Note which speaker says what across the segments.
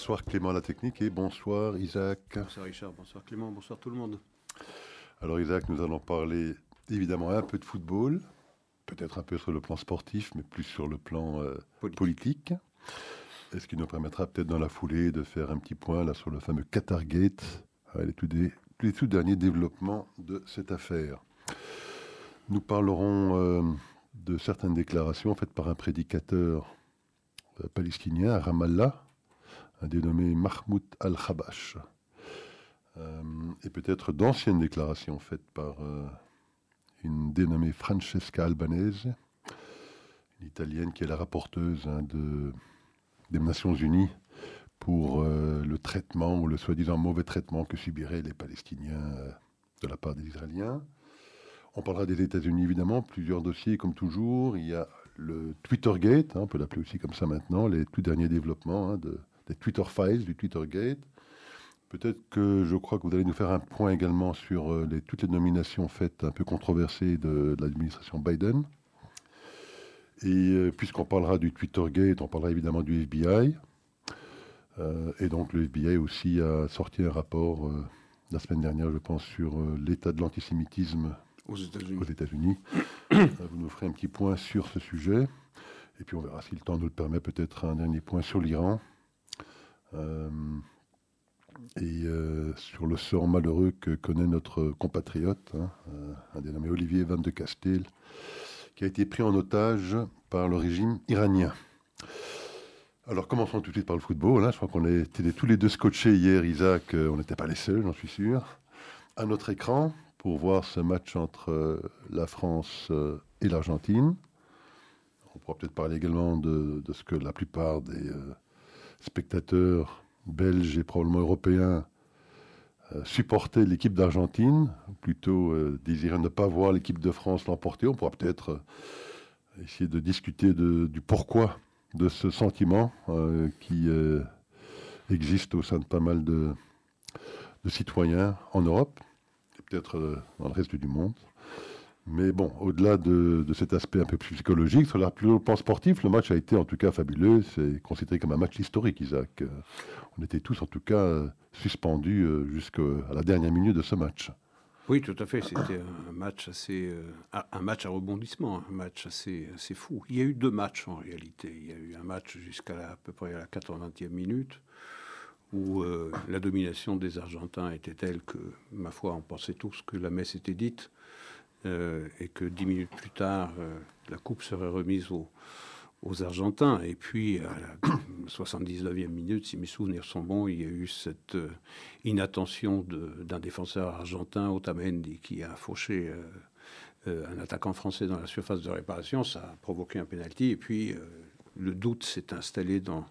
Speaker 1: Bonsoir Clément la technique et bonsoir Isaac.
Speaker 2: Bonsoir Richard, bonsoir Clément, bonsoir tout le monde.
Speaker 1: Alors Isaac, nous allons parler évidemment un peu de football, peut-être un peu sur le plan sportif, mais plus sur le plan euh, politique. est ce qui nous permettra peut-être dans la foulée de faire un petit point là sur le fameux Qatargate, les tout, les tout derniers développements de cette affaire? Nous parlerons euh, de certaines déclarations faites par un prédicateur euh, palestinien à Ramallah, un dénommé Mahmoud al-Khabash. Euh, et peut-être d'anciennes déclarations faites par une dénommée Francesca Albanese, une italienne qui est la rapporteuse hein, de, des Nations Unies pour le traitement ou le soi-disant mauvais traitement que subiraient les Palestiniens de la part des Israéliens. On parlera des États-Unis évidemment, plusieurs dossiers comme toujours. Il y a le Twittergate, hein, on peut l'appeler aussi comme ça maintenant, les tout derniers développements hein, de, des Twitter Files, du Twittergate. Peut-être que je crois que vous allez nous faire un point également sur euh, les, toutes les nominations faites un peu controversées de, l'administration Biden. Et euh, puisqu'on parlera du Twittergate, on parlera évidemment du FBI. Euh, et donc le FBI aussi a sorti un rapport la semaine dernière, je pense, sur l'état de l'antisémitisme
Speaker 2: aux États-Unis.
Speaker 1: États-Unis. vous nous ferez un petit point sur ce sujet. Et puis on verra si le temps nous le permet, peut-être un dernier point sur l'Iran. Euh, et euh, sur le sort malheureux que connaît notre compatriote, hein, euh, un dénommé Olivier Van de Castel, qui a été pris en otage par le régime iranien. Alors commençons tout de suite par le football. Hein. Je crois qu'on était tous les deux scotchés hier, Isaac. on n'était pas les seuls, j'en suis sûr. À notre écran, pour voir ce match entre la France et l'Argentine. On pourra peut-être parler également de, ce que la plupart des spectateurs belges et probablement européens supportaient l'équipe d'Argentine, plutôt désiraient ne pas voir l'équipe de France l'emporter. On pourra peut-être essayer de discuter du pourquoi de ce sentiment qui existe au sein de pas mal de citoyens en Europe peut-être euh, dans le reste du monde. Mais bon, au-delà de, cet aspect un peu plus psychologique, sur le plan sportif, le match a été en tout cas fabuleux. C'est considéré comme un match historique, Isaac. Euh, on était tous en tout cas euh, suspendus jusqu'à la dernière minute de ce match.
Speaker 2: Oui, tout à fait. C'était un match assez, un match à rebondissement, un match assez, assez fou. Il y a eu deux matchs en réalité. Il y a eu un match jusqu'à à peu près à la 80e minute où euh, la domination des Argentins était telle que, ma foi, on pensait tous que la messe était dite, euh, et que dix minutes plus tard, euh, la coupe serait remise aux, Argentins. Et puis, à la 79e minute, si mes souvenirs sont bons, il y a eu cette inattention d'un défenseur argentin, Otamendi, qui a fauché un attaquant français dans la surface de réparation. Ça a provoqué un pénalty, et puis le doute s'est installé dans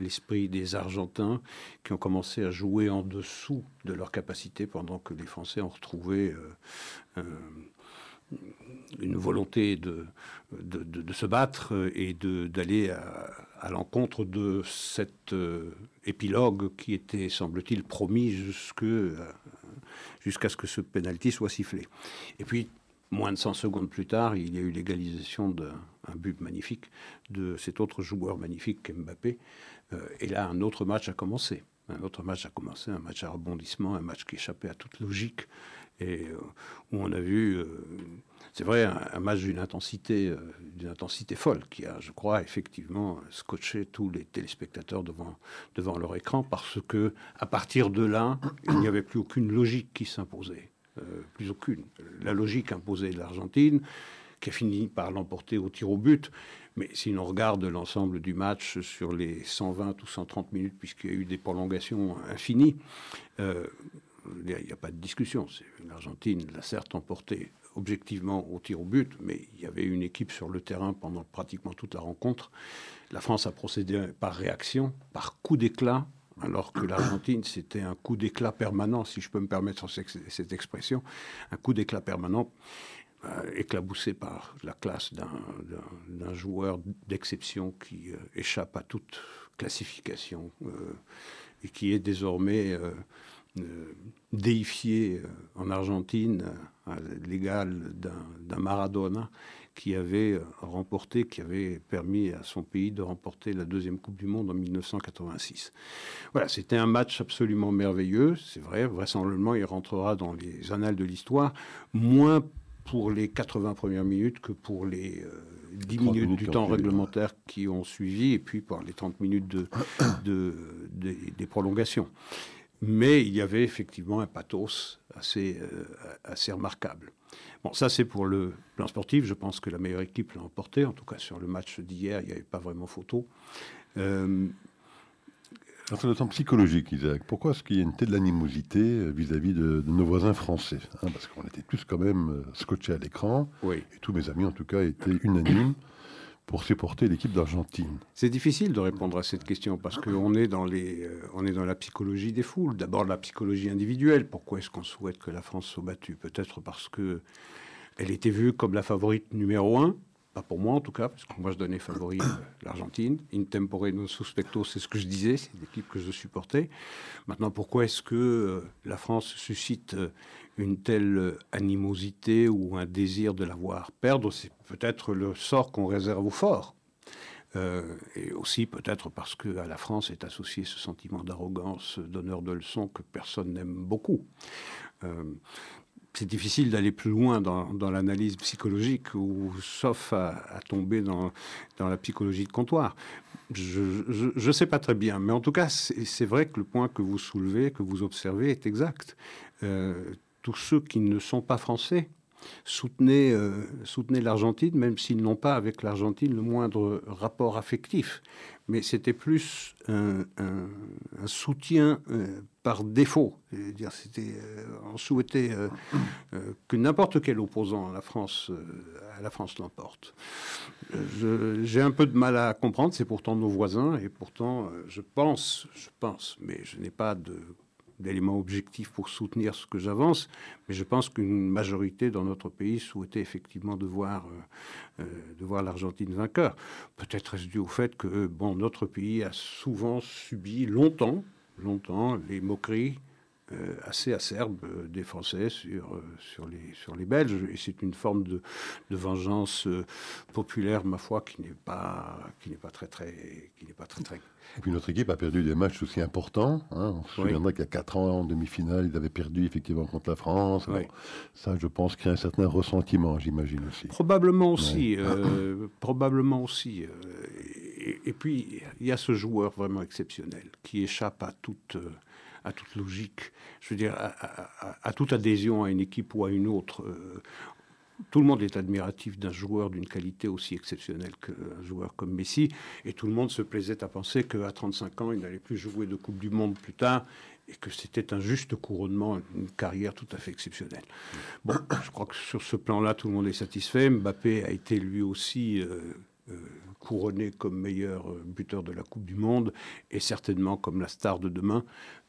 Speaker 2: l'esprit des Argentins qui ont commencé à jouer en dessous de leur capacité pendant que les Français ont retrouvé euh, euh, une volonté de, de, se battre et d'aller à, l'encontre de cet euh, épilogue qui était, semble-t-il, promis jusqu'à ce que ce penalty soit sifflé. Et puis, Moins de 100 secondes plus tard, il y a eu l'égalisation d'un but magnifique de cet autre joueur magnifique Mbappé. Euh, et là, un autre match a commencé. Un autre match a commencé, un match à rebondissement, un match qui échappait à toute logique et euh, où on a vu, euh, c'est vrai, un, match d'une intensité, d'une intensité folle qui a, je crois, effectivement scotché tous les téléspectateurs devant devant leur écran parce que à partir de là, il n'y avait plus aucune logique qui s'imposait. Euh, plus aucune. La logique imposée de l'Argentine, qui a fini par l'emporter au tir au but. Mais si l'on regarde l'ensemble du match sur les 120 ou 130 minutes, puisqu'il y a eu des prolongations infinies, euh, il n'y a, pas de discussion. L'Argentine l'a certes emporté objectivement au tir au but, mais il y avait une équipe sur le terrain pendant pratiquement toute la rencontre. La France a procédé par réaction, par coup d'éclat, alors que l'Argentine, c'était un coup d'éclat permanent, si je peux me permettre cette expression, un coup d'éclat permanent euh, éclaboussé par la classe d'un joueur d'exception qui euh, échappe à toute classification euh, et qui est désormais déifié en Argentine à l'égal d'un Maradona qui avait remporté, qui avait permis à son pays de remporter la deuxième Coupe du Monde en 1986. Voilà, c'était un match absolument merveilleux, c'est vrai, vraisemblablement il rentrera dans les annales de l'histoire, moins pour les 80 premières minutes que pour les 10 minutes, du temps réglementaire qui ont suivi, et puis par les 30 minutes de, des prolongations. Mais il y avait effectivement un pathos assez, euh, assez remarquable. Bon, ça c'est pour le plan sportif. Je pense que la meilleure équipe l'a emporté. En tout cas, sur le match d'hier, il n'y avait pas vraiment photo.
Speaker 1: Euh, sur le temps psychologique, Isaac, pourquoi est-ce qu'il y a une telle animosité euh, vis-à-vis de, nos voisins français hein, Parce qu'on était tous quand même euh, scotchés à l'écran.
Speaker 2: Oui.
Speaker 1: Et tous mes amis, en tout cas, étaient unanimes pour supporter l'équipe d'Argentine
Speaker 2: C'est difficile de répondre à cette question parce qu'on est, dans euh, est dans la psychologie des foules. D'abord la psychologie individuelle. Pourquoi est-ce qu'on souhaite que la France soit battue? Peut-être parce que elle était vue comme la favorite numéro un. Pas pour moi en tout cas, parce que moi je donnais favori euh, l'Argentine. In tempore non suspecto, c'est ce que je disais, c'est l'équipe que je supportais. Maintenant, pourquoi est-ce que euh, la France suscite une telle animosité ou un désir de la voir perdre, c'est peut-être le sort qu'on réserve aux forts. Euh, et aussi peut-être parce qu'à la France est associé ce sentiment d'arrogance, d'honneur de leçon que personne n'aime beaucoup. Euh, c'est difficile d'aller plus loin dans, l'analyse psychologique, ou, sauf à, tomber dans, la psychologie de comptoir. Je ne sais pas très bien, mais en tout cas, c'est vrai que le point que vous soulevez, que vous observez, est exact. Euh, tous ceux qui ne sont pas français soutenaient, euh, l'Argentine, même s'ils n'ont pas avec l'Argentine le moindre rapport affectif. Mais c'était plus un, soutien euh, par défaut. Euh, on souhaitait que n'importe quel opposant à la France, la France l'emporte. j'ai un peu de mal à comprendre. C'est pourtant nos voisins et pourtant, je pense, je pense, mais je n'ai pas de d'éléments objectifs pour soutenir ce que j'avance, mais je pense qu'une majorité dans notre pays souhaitait effectivement de voir, euh, euh, voir l'Argentine vainqueur. Peut-être est-ce dû au fait que bon, notre pays a souvent subi longtemps, longtemps les moqueries, euh, assez acerbe euh, des Français sur, euh, sur, les, sur les Belges. Et c'est une forme de, de vengeance populaire, ma foi, qui n'est pas, qui n'est pas très, très, qui n'est pas très, très.
Speaker 1: Et puis notre équipe a perdu des matchs aussi importants. Hein. On se souviendra qu'il y a 4 ans, en demi-finale, ils avaient perdu effectivement contre la France. ça, je pense qu'il y a un certain ressentiment, j'imagine aussi.
Speaker 2: Probablement aussi. probablement aussi. Et, et, puis, il y a ce joueur vraiment exceptionnel qui échappe à toute à toute logique, je veux dire, à, toute adhésion à une équipe ou à une autre. Euh, tout le monde est admiratif d'un joueur d'une qualité aussi exceptionnelle qu'un joueur comme Messi, et tout le monde se plaisait à penser qu'à 35 ans, il n'allait plus jouer de Coupe du Monde plus tard, et que c'était un juste couronnement, une carrière tout à fait exceptionnelle. Bon, je crois que sur ce plan-là, tout le monde est satisfait. Mbappé a été lui aussi euh, euh, couronné comme meilleur buteur de la Coupe du Monde, et certainement comme la star de demain.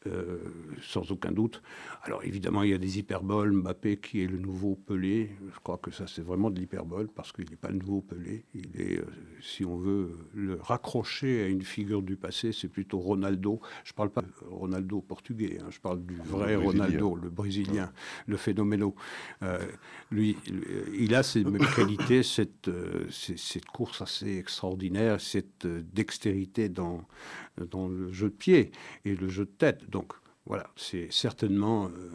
Speaker 2: Euh, sans aucun doute. Alors évidemment, il y a des hyperboles. Mbappé qui est le nouveau Pelé, je crois que ça c'est vraiment de l'hyperbole parce qu'il n'est pas le nouveau Pelé. Il est, euh, si on veut le raccrocher à une figure du passé, c'est plutôt Ronaldo. Je ne parle pas de Ronaldo portugais, hein. je parle du vrai Ronaldo, le brésilien, le phénoméno. Euh, lui, il a ces mêmes qualités, cette, cette course assez extraordinaire, cette dextérité dans, dans le jeu de pied et le jeu de tête. Donc voilà, c'est certainement euh,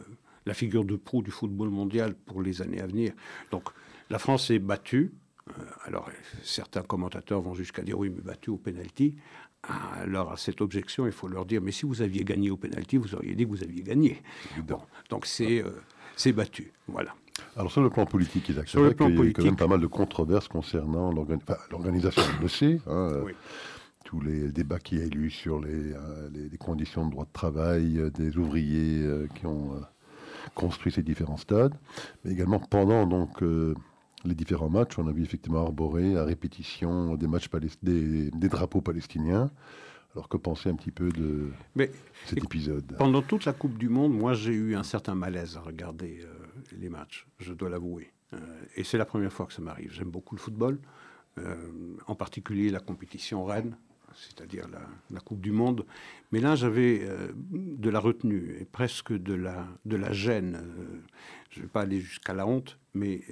Speaker 2: la figure de proue du football mondial pour les années à venir. Donc la France est battue. Euh, alors certains commentateurs vont jusqu'à dire oui, mais battue au penalty. Alors à cette objection, il faut leur dire mais si vous aviez gagné au penalty, vous auriez dit que vous aviez gagné. Bon, donc c'est euh, battu. Voilà.
Speaker 1: Alors sur le plan politique, il y a quand même pas mal de controverses concernant l'organisation. On le sait. Hein, oui tous les débats qu'il y a eu sur les, euh, les, conditions de droit de travail euh, des ouvriers euh, qui ont construit ces différents stades, mais également pendant donc les différents matchs, on a vu effectivement arborer à répétition des matchs des, des, drapeaux palestiniens. Alors que penser un petit peu de cet épisode?
Speaker 2: Pendant toute la Coupe du Monde, moi j'ai eu un certain malaise à regarder les matchs, je dois l'avouer. et c'est la première fois que ça m'arrive. J'aime beaucoup le football, en particulier la compétition reine, c'est-à-dire la, Coupe du Monde. Mais là, j'avais de la retenue et presque de la, de la gêne. je ne vais pas aller jusqu'à la honte, mais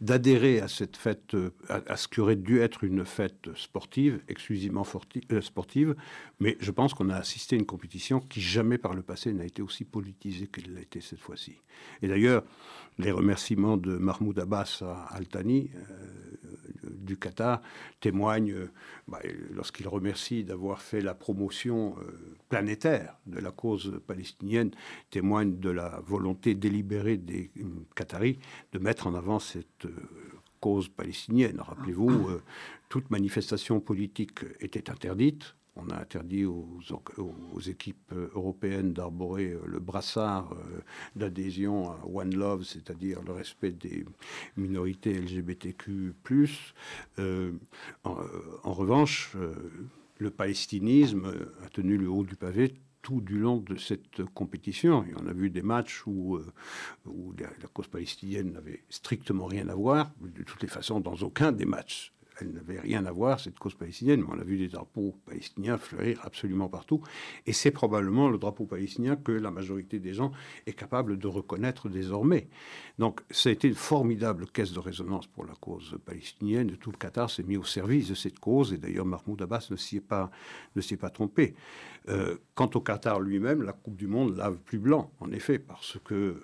Speaker 2: d'adhérer à cette fête, à, ce qui aurait dû être une fête sportive, exclusivement euh, sportive, mais je pense qu'on a assisté à une compétition qui jamais par le passé n'a été aussi politisée qu'elle l'a été cette fois-ci. Et d'ailleurs, les remerciements de Mahmoud Abbas à Altani, euh, du Qatar témoigne, euh, bah, lorsqu'il remercie d'avoir fait la promotion euh, planétaire de la cause palestinienne, témoigne de la volonté délibérée des Qataris de mettre en avant cette cause palestinienne. Rappelez-vous, toute manifestation politique était interdite. On a interdit aux, équipes européennes d'arborer euh, le brassard euh, d'adhésion à One Love, c'est-à-dire le respect des minorités LGBTQ. Euh, en, revanche, le palestinisme a tenu le haut du pavé tout du long de cette compétition. Et on a vu des matchs où, où la, la, cause palestinienne n'avait strictement rien à voir, de toutes les façons, dans aucun des matchs elle n'avait rien à voir, cette cause palestinienne, mais on a vu des drapeaux palestiniens fleurir absolument partout. Et c'est probablement le drapeau palestinien que la majorité des gens est capable de reconnaître désormais. Donc ça a été une formidable caisse de résonance pour la cause palestinienne. Tout le Qatar s'est mis au service de cette cause. Et d'ailleurs, Mahmoud Abbas ne s'y est pas trompé. Euh, quant au Qatar lui-même, la Coupe du Monde lave plus blanc, en effet, parce que euh,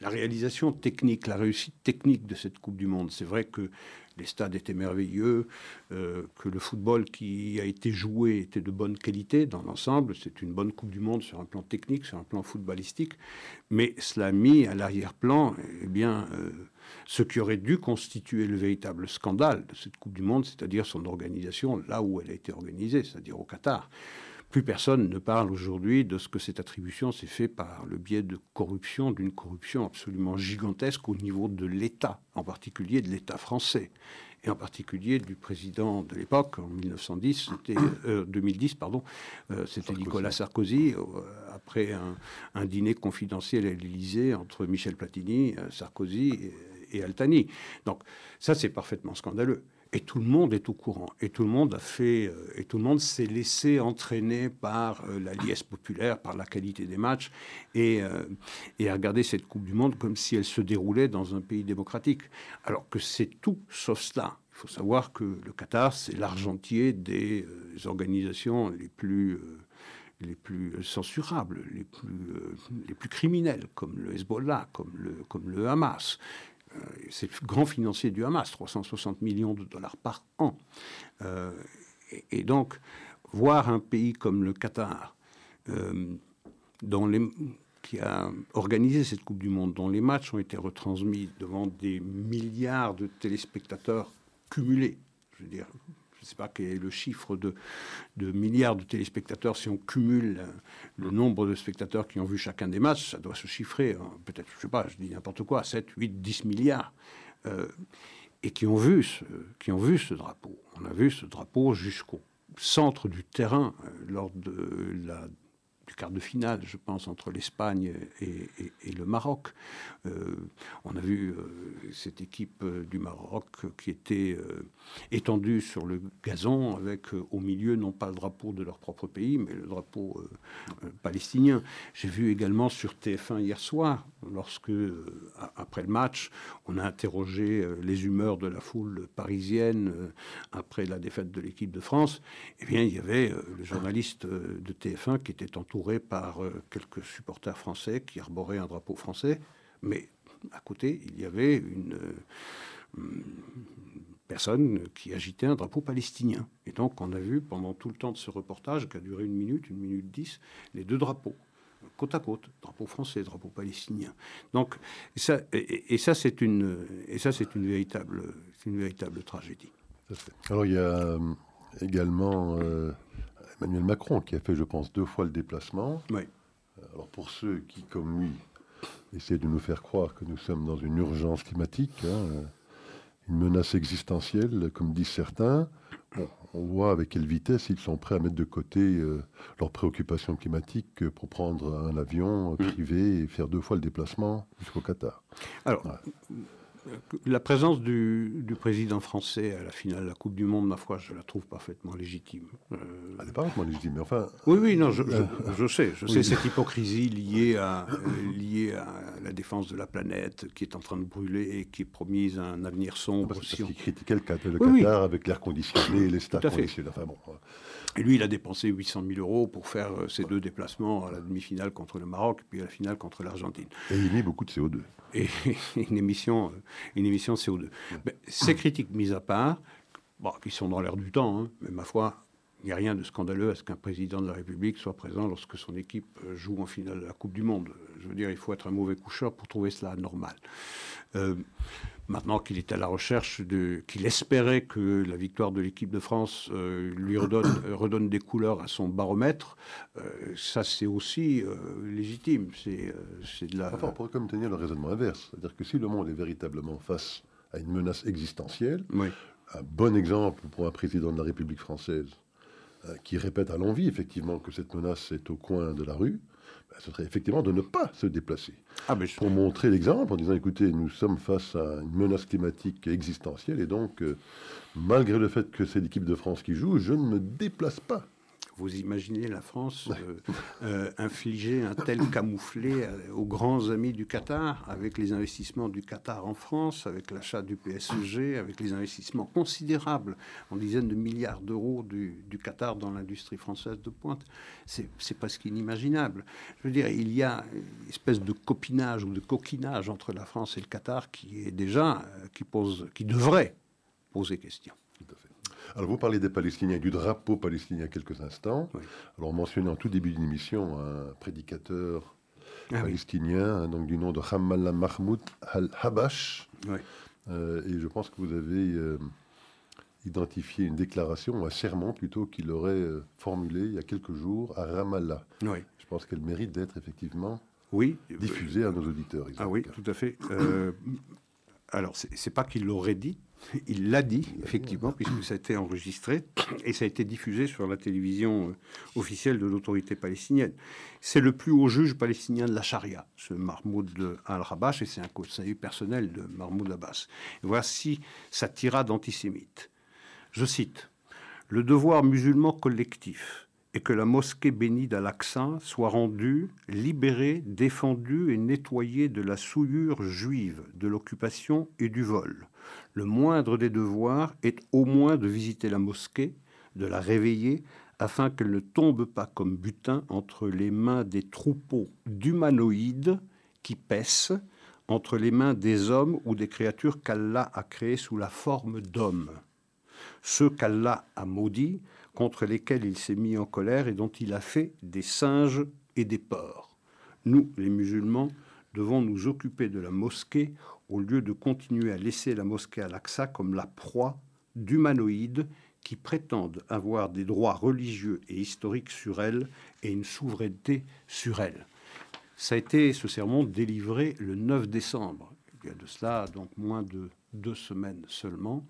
Speaker 2: la réalisation technique, la réussite technique de cette Coupe du Monde, c'est vrai que les stades étaient merveilleux, euh, que le football qui a été joué était de bonne qualité dans l'ensemble. C'est une bonne Coupe du Monde sur un plan technique, sur un plan footballistique. Mais cela a mis à l'arrière-plan eh bien, euh, ce qui aurait dû constituer le véritable scandale de cette Coupe du Monde, c'est-à-dire son organisation là où elle a été organisée, c'est-à-dire au Qatar. Plus personne ne parle aujourd'hui de ce que cette attribution s'est fait par le biais de corruption, d'une corruption absolument gigantesque au niveau de l'État, en particulier de l'État français, et en particulier du président de l'époque, en 1910, 2010, euh, pardon, euh, c'était Nicolas Sarkozy, euh, après un, dîner confidentiel à l'Élysée entre Michel Platini, Sarkozy et Altani. Donc ça, c'est parfaitement scandaleux. Et tout le monde est au courant. Et tout le monde a fait, euh, et tout le monde s'est laissé entraîner par euh, la liesse populaire, par la qualité des matchs, et, euh, et a regardé cette Coupe du Monde comme si elle se déroulait dans un pays démocratique. Alors que c'est tout sauf cela. Il faut savoir que le Qatar, c'est l'argentier des organisations les plus les plus censurables, les plus, les plus criminels, comme le Hezbollah, comme le, comme le Hamas. Euh, c'est le grand financier du Hamas, 360 millions de dollars par an. Euh, et, donc, voir un pays comme le Qatar, euh, qui a organisé cette Coupe du Monde, dont les matchs ont été retransmis devant des milliards de téléspectateurs cumulés, je veux dire, je ne sais pas quel est le chiffre de, milliards de téléspectateurs. Si on cumule le nombre de spectateurs qui ont vu chacun des matchs, ça doit se chiffrer, hein, peut-être, je ne sais pas, je dis n'importe quoi, 7, 8, 10 milliards. Euh, et qui ont, vu ce, qui ont vu ce drapeau. On a vu ce drapeau jusqu'au centre du terrain euh, lors de la du quart de finale, je pense, entre l'Espagne et, le Maroc. Euh, on a vu euh, cette équipe euh, du Maroc qui était étendue sur le gazon avec au milieu non pas le drapeau de leur propre pays, mais le drapeau palestinien. J'ai vu également sur TF1 hier soir, lorsque, après le match, on a interrogé les humeurs de la foule parisienne après la défaite de l'équipe de France, eh bien, il y avait le journaliste de TF1 qui était entouré par euh, quelques supporters français qui arboraient un drapeau français, mais à côté, il y avait une, euh, personne qui agitait un drapeau palestinien. Et donc, on a vu pendant tout le temps de ce reportage, qui a duré une minute, une minute dix, les deux drapeaux côte à côte, drapeau français, drapeau palestinien. Donc, ça, et, ça c'est une, et ça c'est une véritable, une véritable tragédie.
Speaker 1: Alors il y a euh, également Emmanuel Macron, qui a fait, je pense, deux fois le déplacement.
Speaker 2: Oui.
Speaker 1: Alors pour ceux qui, comme lui, essaient de nous faire croire que nous sommes dans une urgence climatique, hein, une menace existentielle, comme disent certains, on voit avec quelle vitesse ils sont prêts à mettre de côté euh, leurs préoccupations climatiques pour prendre un avion mm. privé et faire deux fois le déplacement jusqu'au Qatar.
Speaker 2: Alors, la présence du, président français à la finale de la Coupe du Monde, ma foi, je la trouve parfaitement légitime.
Speaker 1: Euh, Elle n'est pas parfaitement légitime, mais enfin.
Speaker 2: Oui, oui, non, je, sais, je sais cette hypocrisie liée à, euh, liée à la défense de la planète qui est en train de brûler et qui est promise un avenir sombre.
Speaker 1: Parce, qu'il critiquait le, Qatar avec l'air conditionné, les stades conditionnés. Enfin bon.
Speaker 2: Et lui, il a dépensé 800 000 euros pour faire ses deux déplacements à la demi-finale contre le Maroc, puis à la finale contre l'Argentine.
Speaker 1: Et il émet beaucoup de CO2.
Speaker 2: Et une émission, une émission CO2. ces critiques mises à part, bon, qui sont dans l'air du temps, hein, mais ma foi, il n'y a rien de scandaleux à ce qu'un président de la République soit présent lorsque son équipe joue en finale de la Coupe du Monde. Je veux dire, il faut être un mauvais coucheur pour trouver cela normal. Euh, maintenant qu'il est à la recherche de, qu'il espérait que la victoire de l'équipe de France euh, lui redonne, redonne, des couleurs à son baromètre, euh, ça c'est aussi légitime. C'est, c'est de la.
Speaker 1: Enfin, on pourrait comme tenir le raisonnement inverse, c'est-à-dire que si le monde est véritablement face à une menace existentielle, un bon exemple pour un président de la République française qui répète à l'envie effectivement que cette menace est au coin de la rue, ce serait effectivement de ne pas se déplacer. Ah, Pour montrer l'exemple en disant, écoutez, nous sommes face à une menace climatique existentielle et donc, euh, malgré le fait que c'est l'équipe de France qui joue, je ne me déplace pas
Speaker 2: vous imaginez la France euh, euh, infliger un tel camouflet euh, aux grands amis du Qatar, avec les investissements du Qatar en France, avec l'achat du PSG, avec les investissements considérables en dizaines de milliards d'euros du, Qatar dans l'industrie française de pointe. C'est presque inimaginable. Je veux dire, il y a une espèce de copinage ou de coquinage entre la France et le Qatar qui est déjà, qui pose, qui devrait poser question.
Speaker 1: Alors, vous parlez des Palestiniens, du drapeau palestinien quelques instants. Alors, on mentionnait en tout début d'une émission un prédicateur ah palestinien, hein, donc du nom de Hamallah Mahmoud al-Habash. Euh, et je pense que vous avez euh, identifié une déclaration, un serment plutôt, qu'il aurait euh, formulé il y a quelques jours à Ramallah. Je pense qu'elle mérite d'être effectivement oui. diffusée à nos auditeurs.
Speaker 2: Ah oui, tout à fait. alors, c'est pas qu'il l'aurait dit, il l'a dit, effectivement, puisque ça a été enregistré et ça a été diffusé sur la télévision euh, officielle de l'autorité palestinienne. C'est le plus haut juge palestinien de la charia, ce Mahmoud al-Rabash, et c'est un conseiller personnel de Mahmoud Abbas. voici sa tirade antisémite. Je cite Le devoir musulman collectif est que la mosquée bénie d'Al-Aqsa soit rendue, libérée, défendue et nettoyée de la souillure juive, de l'occupation et du vol le moindre des devoirs est au moins de visiter la mosquée, de la réveiller, afin qu'elle ne tombe pas comme butin entre les mains des troupeaux d'humanoïdes qui paissent, entre les mains des hommes ou des créatures qu'Allah a créées sous la forme d'hommes. Ceux qu'Allah a maudits, contre lesquels il s'est mis en colère et dont il a fait des singes et des porcs. Nous, les musulmans, devons nous occuper de la mosquée au lieu de continuer à laisser la mosquée à l'Aqsa comme la proie d'humanoïdes qui prétendent avoir des droits religieux et historiques sur elle et une souveraineté sur elle. Ça a été ce sermon délivré le 9 décembre. Il y a de cela donc moins de deux semaines seulement.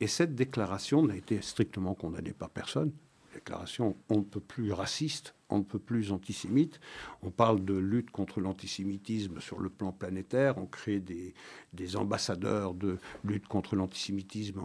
Speaker 2: Et cette déclaration n'a été strictement condamnée par personne déclaration on ne peut plus raciste, on ne peut plus antisémite. On parle de lutte contre l'antisémitisme sur le plan planétaire. On crée des, des ambassadeurs de lutte contre l'antisémitisme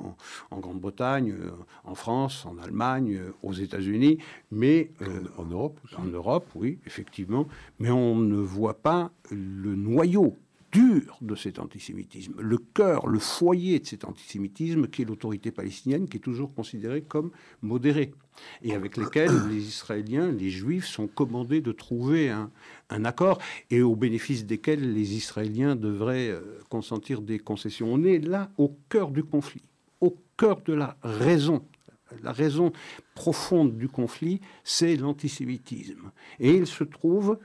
Speaker 2: en, Grande-Bretagne, euh, en France, en Allemagne, euh, aux États-Unis, mais
Speaker 1: euh, en Europe.
Speaker 2: En Europe, oui, effectivement. Mais on ne voit pas le noyau dur de cet antisémitisme, le cœur, le foyer de cet antisémitisme qui est l'autorité palestinienne, qui est toujours considérée comme modérée, et avec lesquels les Israéliens, les Juifs sont commandés de trouver un, accord, et au bénéfice desquels les Israéliens devraient euh, consentir des concessions. On est là au cœur du conflit, au cœur de la raison la raison profonde du conflit, c'est l'antisémitisme. Et il se trouve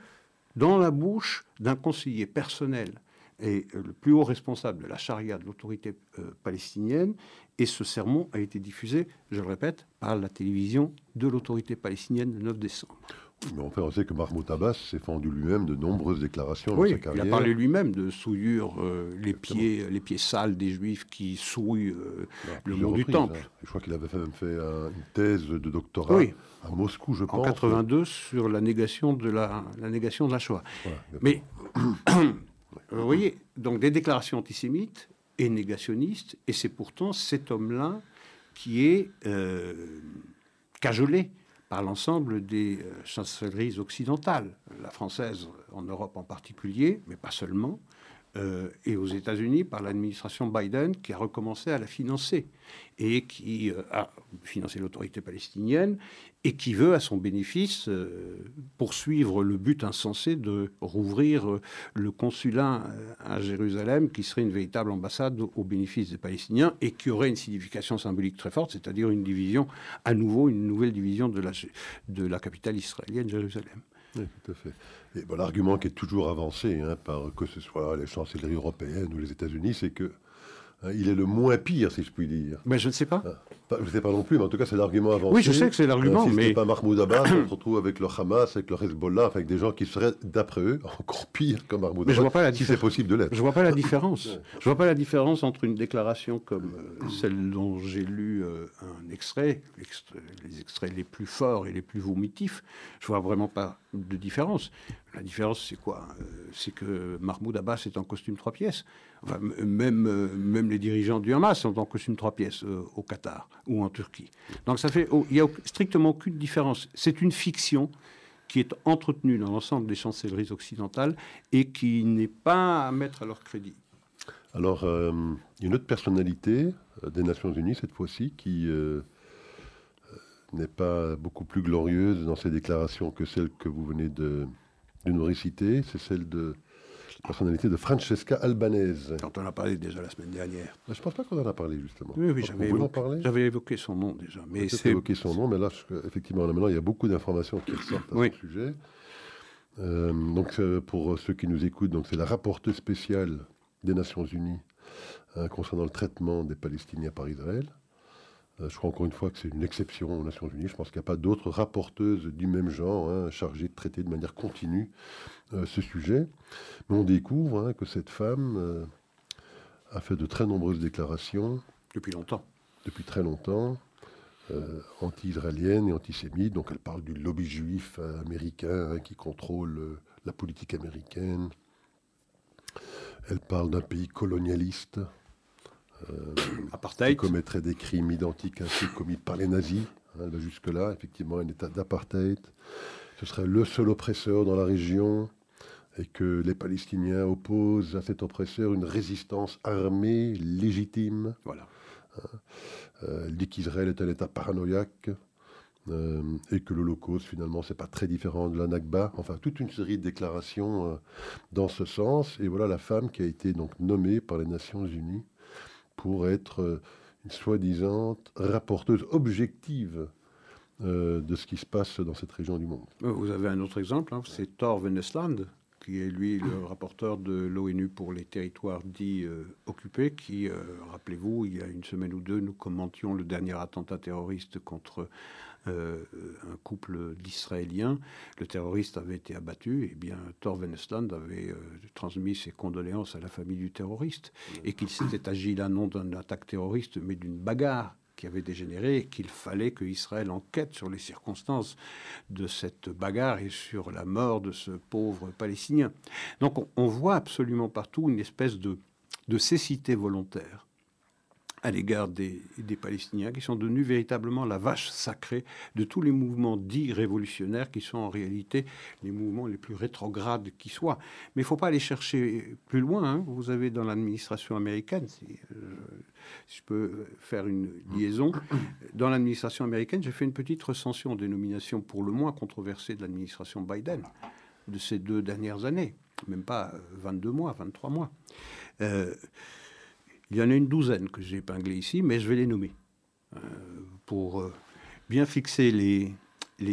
Speaker 2: dans la bouche d'un conseiller personnel est le plus haut responsable de la charia de l'autorité euh, palestinienne. Et ce sermon a été diffusé, je le répète, par la télévision de l'autorité palestinienne le 9 décembre.
Speaker 1: Mais enfin, on sait que Mahmoud Abbas s'est fendu lui-même de nombreuses déclarations
Speaker 2: dans
Speaker 1: sa carrière.
Speaker 2: Il a parlé lui-même de souillure euh, les, pieds, les pieds sales des Juifs qui souillent euh, le mur du Temple. Hein.
Speaker 1: Je crois qu'il avait même fait une thèse de doctorat à Moscou, je pense.
Speaker 2: En 82 sur la négation de la, la négation de la Shoah. Mais Vous voyez, donc des déclarations antisémites et négationniste, et c'est pourtant cet homme-là qui est euh, cajolé par l'ensemble des euh, chancelleries occidentales, la française en Europe en particulier, mais pas seulement, euh, et aux États-Unis par l'administration Biden qui a recommencé à la financer et qui euh, a financé l'autorité palestinienne et qui veut à son bénéfice euh, poursuivre le but insensé de rouvrir le consulat à Jérusalem qui serait une véritable ambassade au bénéfice des Palestiniens et qui aurait une signification symbolique très forte, c'est-à-dire une division, à nouveau une nouvelle division de la, de la capitale israélienne, Jérusalem.
Speaker 1: Oui, tout à fait. L'argument qui est toujours avancé hein, par que ce soit les chancelleries européennes ou les États-Unis, c'est que Hein, il est le moins pire, si je puis dire.
Speaker 2: Mais je ne sais pas.
Speaker 1: Ah, je ne sais pas non plus, mais en tout cas, c'est l'argument avancé.
Speaker 2: Oui, je sais que c'est l'argument,
Speaker 1: euh,
Speaker 2: si
Speaker 1: mais... pas Mahmoud Abbas, on se retrouve avec le Hamas, avec le Hezbollah, avec des gens qui seraient, d'après eux, encore pires que Mahmoud
Speaker 2: mais
Speaker 1: Abbas, je vois
Speaker 2: pas la
Speaker 1: si c'est possible de l'être.
Speaker 2: Je ne vois pas la différence. je vois pas la différence entre une déclaration comme euh, celle dont j'ai lu euh, un extrait, les extraits les plus forts et les plus vomitifs. Je vois vraiment pas de différence. La différence, c'est quoi C'est que Mahmoud Abbas est en costume trois pièces même, euh, même les dirigeants du Hamas sont en costume trois pièces euh, au Qatar ou en Turquie. Donc ça fait, oh, il n'y a strictement aucune différence. C'est une fiction qui est entretenue dans l'ensemble des chancelleries occidentales et qui n'est pas à mettre à leur crédit.
Speaker 1: Alors, euh, une autre personnalité des Nations Unies, cette fois-ci, qui n'est pas beaucoup plus glorieuse dans ses déclarations que celle que vous venez de, nous réciter, c'est celle de personnalité de Francesca Albanese.
Speaker 2: Quand on a parlé déjà la semaine dernière.
Speaker 1: Je ne pense pas qu'on en a parlé justement.
Speaker 2: Oui, oui j'avais évoqué, évoqué, son nom déjà.
Speaker 1: Mais c'est évoqué son nom, mais là, effectivement, maintenant, il y a beaucoup d'informations qui ressortent à ce sujet. Euh, donc, euh, pour ceux qui nous écoutent, donc c'est la rapporteuse spéciale des Nations Unies hein, concernant le traitement des Palestiniens par Israël. Euh, je crois encore une fois que c'est une exception aux Nations Unies. Je pense qu'il n'y a pas d'autres rapporteuses du même genre hein, chargées de traiter de manière continue euh, ce sujet. Mais on découvre hein, que cette femme euh, a fait de très nombreuses déclarations.
Speaker 2: Depuis longtemps.
Speaker 1: Depuis très longtemps. anti-israélienne et antisémite. Donc elle parle du lobby juif américain hein, qui contrôle la politique américaine. Elle parle d'un pays colonialiste
Speaker 2: qui
Speaker 1: commettrait des crimes identiques à ceux commis par les nazis. Hein, jusque-là, effectivement, un état d'apartheid. Ce serait le seul oppresseur dans la région et que les Palestiniens opposent à cet oppresseur une résistance armée légitime.
Speaker 2: Voilà.
Speaker 1: Hein, euh, qu'Israël est un État paranoïaque euh, et que l'Holocauste, finalement, c'est pas très différent de la Nakba. Enfin, toute une série de déclarations dans ce sens. Et voilà la femme qui a été donc nommée par les Nations Unies pour être euh, une soi-disant rapporteuse objective euh, de ce qui se passe dans cette région du monde.
Speaker 2: Vous avez un autre exemple, hein, c'est Thor Vennesland, qui est lui le rapporteur de l'ONU pour les territoires dits euh, occupés, qui, rappelez-vous, il y a une semaine ou deux, nous commentions le dernier attentat terroriste contre euh, un couple d'Israéliens. Le terroriste avait été abattu, et bien Thor Vennesland avait euh, transmis ses condoléances à la famille du terroriste, et qu'il s'était agi là non d'une attaque terroriste, mais d'une bagarre qui avait dégénéré et qu'il fallait que Israël enquête sur les circonstances de cette bagarre et sur la mort de ce pauvre Palestinien. Donc on, voit absolument partout une espèce de cécité volontaire à l'égard des, Palestiniens, qui sont devenus véritablement la vache sacrée de tous les mouvements dits révolutionnaires, qui sont en réalité les mouvements les plus rétrogrades qui soient. Mais il ne faut pas aller chercher plus loin. Hein. Vous avez dans l'administration américaine, si, euh, si, je peux faire une liaison, dans l'administration américaine, j'ai fait une petite recension des nominations pour le moins controversées de l'administration Biden de ces deux dernières années, même pas 22 mois, 23 mois. Euh, il y en a une douzaine que j'ai épinglées ici, mais je vais les nommer euh, pour euh, bien fixer les,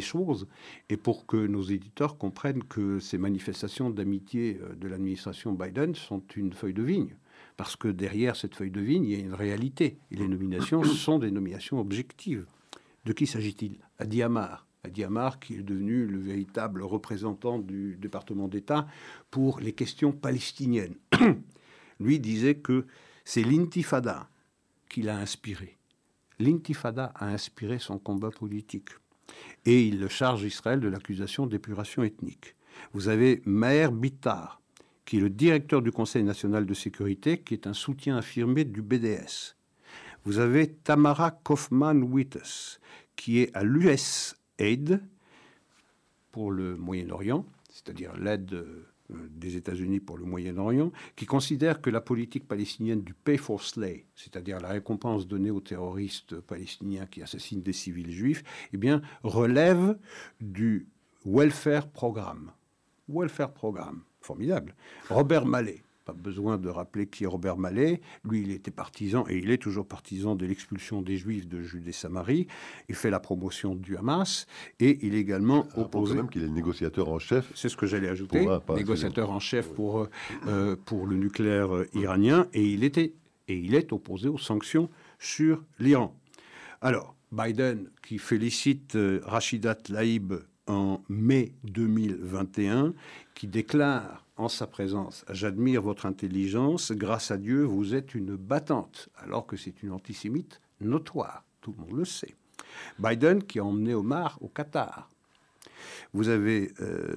Speaker 2: choses et pour que nos éditeurs comprennent que ces manifestations d'amitié euh, de l'administration Biden sont une feuille de vigne. Parce que derrière cette feuille de vigne, il y a une réalité. Les nominations sont des nominations objectives. De qui s'agit-il? Adi Amar. Adi Amar, qui est devenu le véritable représentant du département d'État pour les questions palestiniennes. Lui disait que c'est l'intifada qui l'a inspiré. L'intifada a inspiré son combat politique. Et il charge Israël de l'accusation d'épuration ethnique. Vous avez Maher Bitar, qui est le directeur du Conseil national de sécurité, qui est un soutien affirmé du BDS. Vous avez Tamara Kaufman-Wittes, qui est à l'USAID pour le Moyen-Orient, c'est-à-dire l'aide des États-Unis pour le Moyen-Orient, qui considère que la politique palestinienne du pay for slay, c'est-à-dire la récompense donnée aux terroristes palestiniens qui assassinent des civils juifs, eh relève du welfare programme. Welfare programme, formidable. Robert Mallet, pas besoin de rappeler qui est Robert Mallet. Lui, il était partisan, et il est toujours partisan de l'expulsion des Juifs de Judée-Samarie. Il fait la promotion du Hamas, et il est également
Speaker 1: ah, opposé... même qu'il est négociateur en chef.
Speaker 2: C'est ce que j'allais ajouter. négociateur en chef pour, euh, pour le nucléaire euh, iranien, et il, était, et il est opposé aux sanctions sur l'Iran. Alors, Biden, qui félicite euh, Rachida Tlaib en mai 2021, qui déclare en sa présence J'admire votre intelligence, grâce à Dieu, vous êtes une battante, alors que c'est une antisémite notoire, tout le monde le sait. Biden qui a emmené Omar au Qatar. Vous avez euh,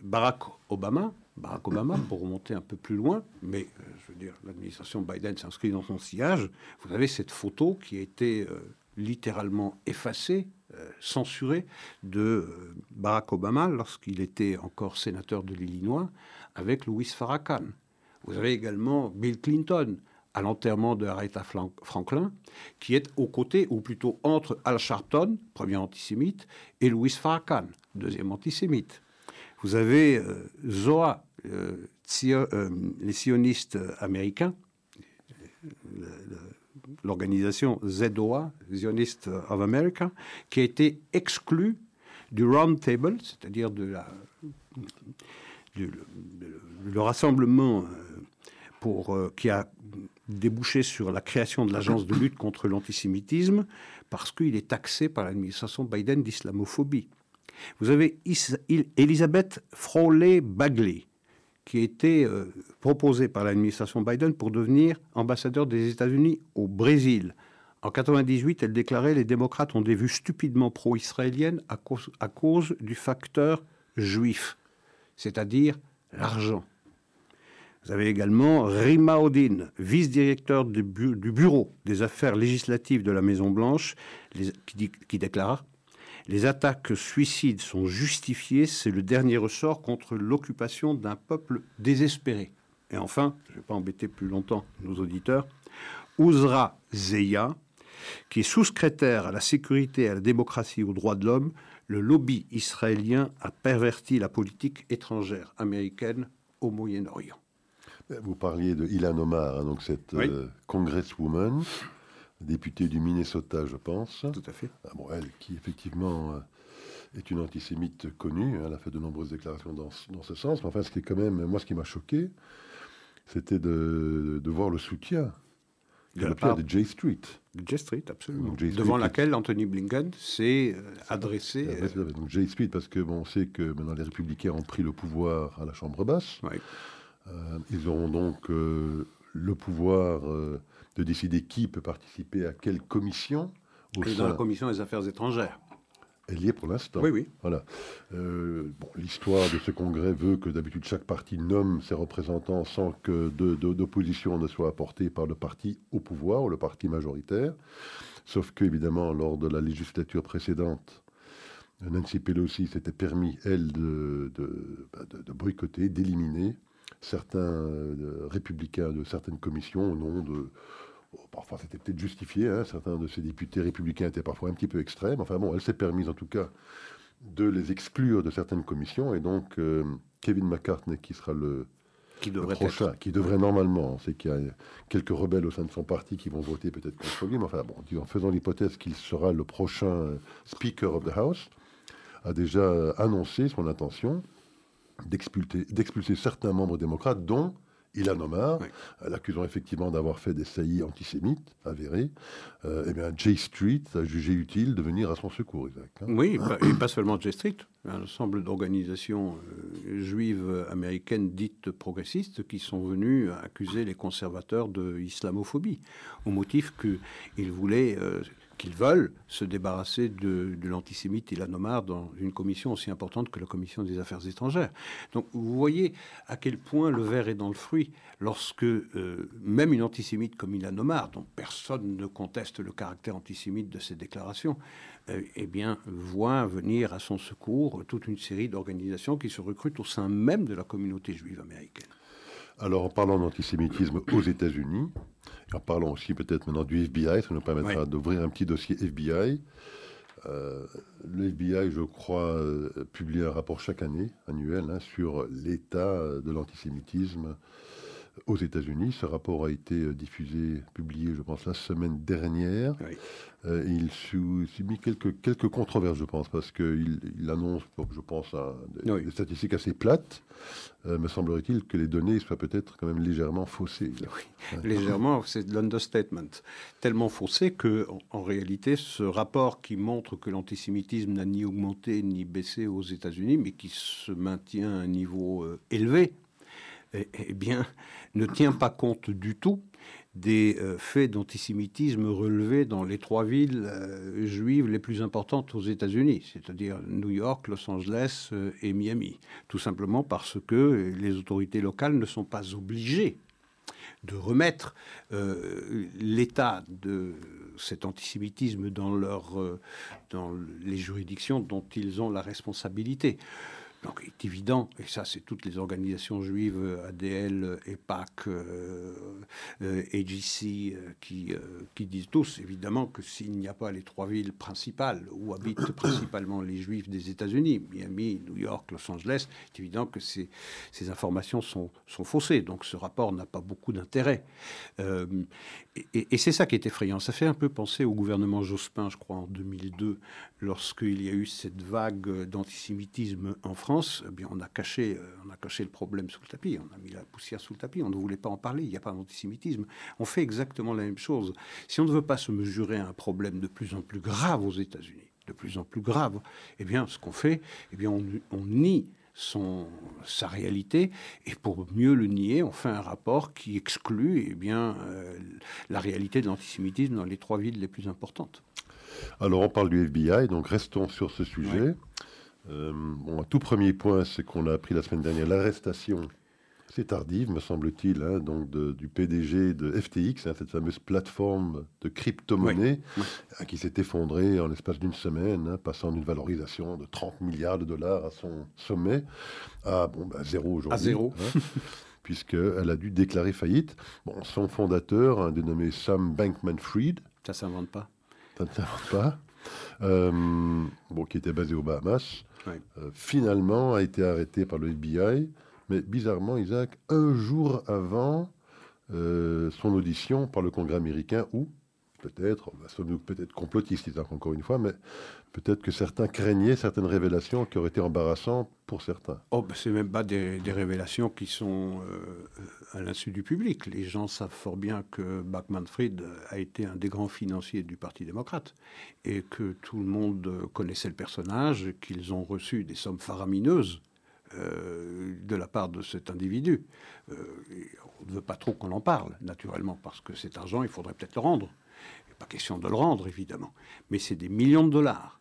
Speaker 2: Barack Obama, Barack Obama, pour remonter un peu plus loin, mais euh, je veux dire, l'administration Biden s'inscrit dans son sillage. Vous avez cette photo qui a été euh, littéralement effacée euh, censuré de Barack Obama lorsqu'il était encore sénateur de l'Illinois avec Louis Farrakhan. Vous avez également Bill Clinton à l'enterrement de Aretha Franklin, qui est aux côtés, ou plutôt entre Al Sharpton, premier antisémite, et Louis Farrakhan, deuxième antisémite. Vous avez euh, Zoa, les sionistes américains, l'organisation ZOA, Zionist of America, qui a été exclue du Round Table, c'est-à-dire de la, le rassemblement euh, euh, qui a débouché sur la création de l'agence de lutte contre l'antisémitisme, parce qu'il est taxé par l'administration Biden d'islamophobie. Vous avez Elisabeth Froley-Bagley, qui a été euh, proposé par l'administration Biden pour devenir ambassadeur des États-Unis au Brésil. En 98, elle déclarait les démocrates ont des vues stupidement pro-israéliennes à cause du facteur juif, c'est-à-dire l'argent. Vous avez également Rima Odin, vice-directeur du, bureau des affaires législatives de la Maison-Blanche, qui, qui déclara les attaques suicides sont justifiées, c'est le dernier ressort contre l'occupation d'un peuple désespéré. Et enfin, je ne vais pas embêter plus longtemps nos auditeurs, Ouzra Zeya, qui est sous-secrétaire à la sécurité, à la démocratie et aux droits de l'homme, le lobby israélien a perverti la politique étrangère américaine au Moyen-Orient.
Speaker 1: Vous parliez de Ilan Omar, hein, donc cette euh, congresswoman députée du Minnesota, je pense.
Speaker 2: Tout à fait.
Speaker 1: Ah, bon, elle, qui effectivement euh, est une antisémite connue, hein, elle a fait de nombreuses déclarations dans, dans, ce sens. Mais enfin, ce qui est quand même, moi, ce qui m'a choqué, c'était de, de, voir le soutien de la part de J Street.
Speaker 2: J Street, absolument. Devant laquelle Anthony Blinken s'est euh, adressé.
Speaker 1: Euh, donc J Street, parce que bon, on sait que maintenant les républicains ont pris le pouvoir à la Chambre basse. ils auront donc le pouvoir de décider qui peut participer à quelle commission.
Speaker 2: Au dans la commission des affaires étrangères.
Speaker 1: Elle y est pour l'instant.
Speaker 2: Oui, oui.
Speaker 1: Voilà. Euh, bon, L'histoire de ce congrès veut que d'habitude chaque parti nomme ses représentants sans que d'opposition ne soit apportée par le parti au pouvoir ou le parti majoritaire. Sauf que, évidemment, lors de la législature précédente, Nancy Pelosi s'était permis, elle, de, de, bah, de boycotter, d'éliminer certains euh, républicains de certaines commissions au nom de parfois c'était peut-être justifié, hein. certains de ces députés républicains étaient parfois un petit peu extrêmes. Enfin bon, elle s'est permise en tout cas de les exclure de certaines commissions. Et donc euh, Kevin McCartney, qui sera le,
Speaker 2: qui devrait
Speaker 1: prochain, qui devrait normalement, c'est qu'il y a quelques rebelles au sein de son parti qui vont voter peut-être contre lui, mais enfin bon, en faisant l'hypothèse qu'il sera le prochain Speaker of the House, a déjà annoncé son intention d'expulser certains membres démocrates, dont Ilan Omar, l'accusant effectivement d'avoir fait des saillies antisémites avérées, euh, eh bien, J Street a jugé utile de venir à son secours, Isaac.
Speaker 2: Hein. Oui, et pas seulement J Street, un ensemble d'organisations euh, juives américaines dites progressistes qui sont venues accuser les conservateurs de islamophobie, au motif qu'ils voulaient euh, qu'ils veulent se débarrasser de, l'antisémite et dans une commission aussi importante que la commission des affaires étrangères. Donc vous voyez à quel point le verre est dans le fruit lorsque euh, même une antisémite comme Ilanomar, dont personne ne conteste le caractère antisémite de ses déclarations, euh, eh bien, voit venir à son secours toute une série d'organisations qui se recrutent au sein même de la communauté juive américaine.
Speaker 1: Alors, en parlant d'antisémitisme aux États-Unis, en parlant aussi peut-être maintenant du FBI, ça nous permettra d'ouvrir un petit dossier FBI. Euh, le FBI, je crois, euh, publie un rapport chaque année, annuel, hein, sur l'état de l'antisémitisme aux États-Unis. Ce rapport a été euh, diffusé, publié, je pense, la semaine dernière. Euh, il subit quelques, quelques controverses, je pense, parce qu'il il annonce, je pense, des, statistiques assez plates. Euh, me semblerait-il que les données soient peut-être quand même légèrement faussées.
Speaker 2: Oui, légèrement, c'est de l'understatement. Tellement faussé que, en, réalité, ce rapport qui montre que l'antisémitisme n'a ni augmenté ni baissé aux États-Unis, mais qui se maintient à un niveau élevé, eh, eh, bien, ne tient pas compte du tout des euh, faits d'antisémitisme relevés dans les trois villes euh, juives les plus importantes aux États-Unis, c'est-à-dire New York, Los Angeles euh, et Miami. Tout simplement parce que les autorités locales ne sont pas obligées de remettre l'état de cet antisémitisme dans, leur, dans les juridictions dont ils ont la responsabilité. Donc il est évident, et ça c'est toutes les organisations juives, ADL, EPAC, euh, euh, AGC, euh, qui, qui disent tous évidemment que s'il n'y a pas les trois villes principales où habitent principalement les juifs des États-Unis, Miami, New York, Los Angeles, c'est évident que ces, ces informations sont, sont faussées. Donc ce rapport n'a pas beaucoup d'intérêt. et, et c'est ça qui est effrayant. Ça fait un peu penser au gouvernement Jospin, je crois, en 2002, lorsqu'il y a eu cette vague d'antisémitisme en France eh bien, on a, caché, euh, on a caché le problème sous le tapis, on a mis la poussière sous le tapis, on ne voulait pas en parler, il n'y a pas d'antisémitisme. On fait exactement la même chose. Si on ne veut pas se mesurer à un problème de plus en plus grave aux États-Unis, de plus en plus grave, eh bien, ce qu'on fait, eh bien, on, nie son, sa réalité, et pour mieux le nier, on fait un rapport qui exclut eh bien, euh, la réalité de l'antisémitisme dans les trois villes les plus importantes.
Speaker 1: Alors on parle du FBI, donc restons sur ce sujet. Euh, bon, un tout premier point, c'est qu'on a appris la semaine dernière l'arrestation c'est tardive, me semble-t-il, hein, donc du PDG de FTX, hein, cette fameuse plateforme de crypto-monnaie, hein, qui s'est effondrée en l'espace d'une semaine, passant d'une valorisation de 30 milliards de dollars à son sommet à bon, bah, zéro aujourd'hui. À
Speaker 2: zéro.
Speaker 1: puisqu'elle a dû déclarer faillite. Bon, son fondateur, dénommé Sam Bankman-Fried.
Speaker 2: Ça s'invente pas.
Speaker 1: Ça ne s'invente pas. Euh, bon, qui était basé aux Bahamas. Euh, finalement a été arrêté par le FBI. Mais bizarrement, Isaac, un jour avant euh, son audition par le Congrès américain, où peut-être, sommes-nous peut-être complotistes, Isaac, encore une fois, mais peut-être que certains craignaient certaines révélations qui auraient été embarrassantes pour certains.
Speaker 2: Oh, ben c'est même pas des, révélations qui sont euh, à l'insu du public. Les gens savent fort bien que Bachmann-Fried a été un des grands financiers du Parti démocrate et que tout le monde connaissait le personnage, qu'ils ont reçu des sommes faramineuses euh, de la part de cet individu. Euh, on ne veut pas trop qu'on en parle, naturellement, parce que cet argent, il faudrait peut-être le rendre. Pas question de le rendre, évidemment. Mais c'est des millions de dollars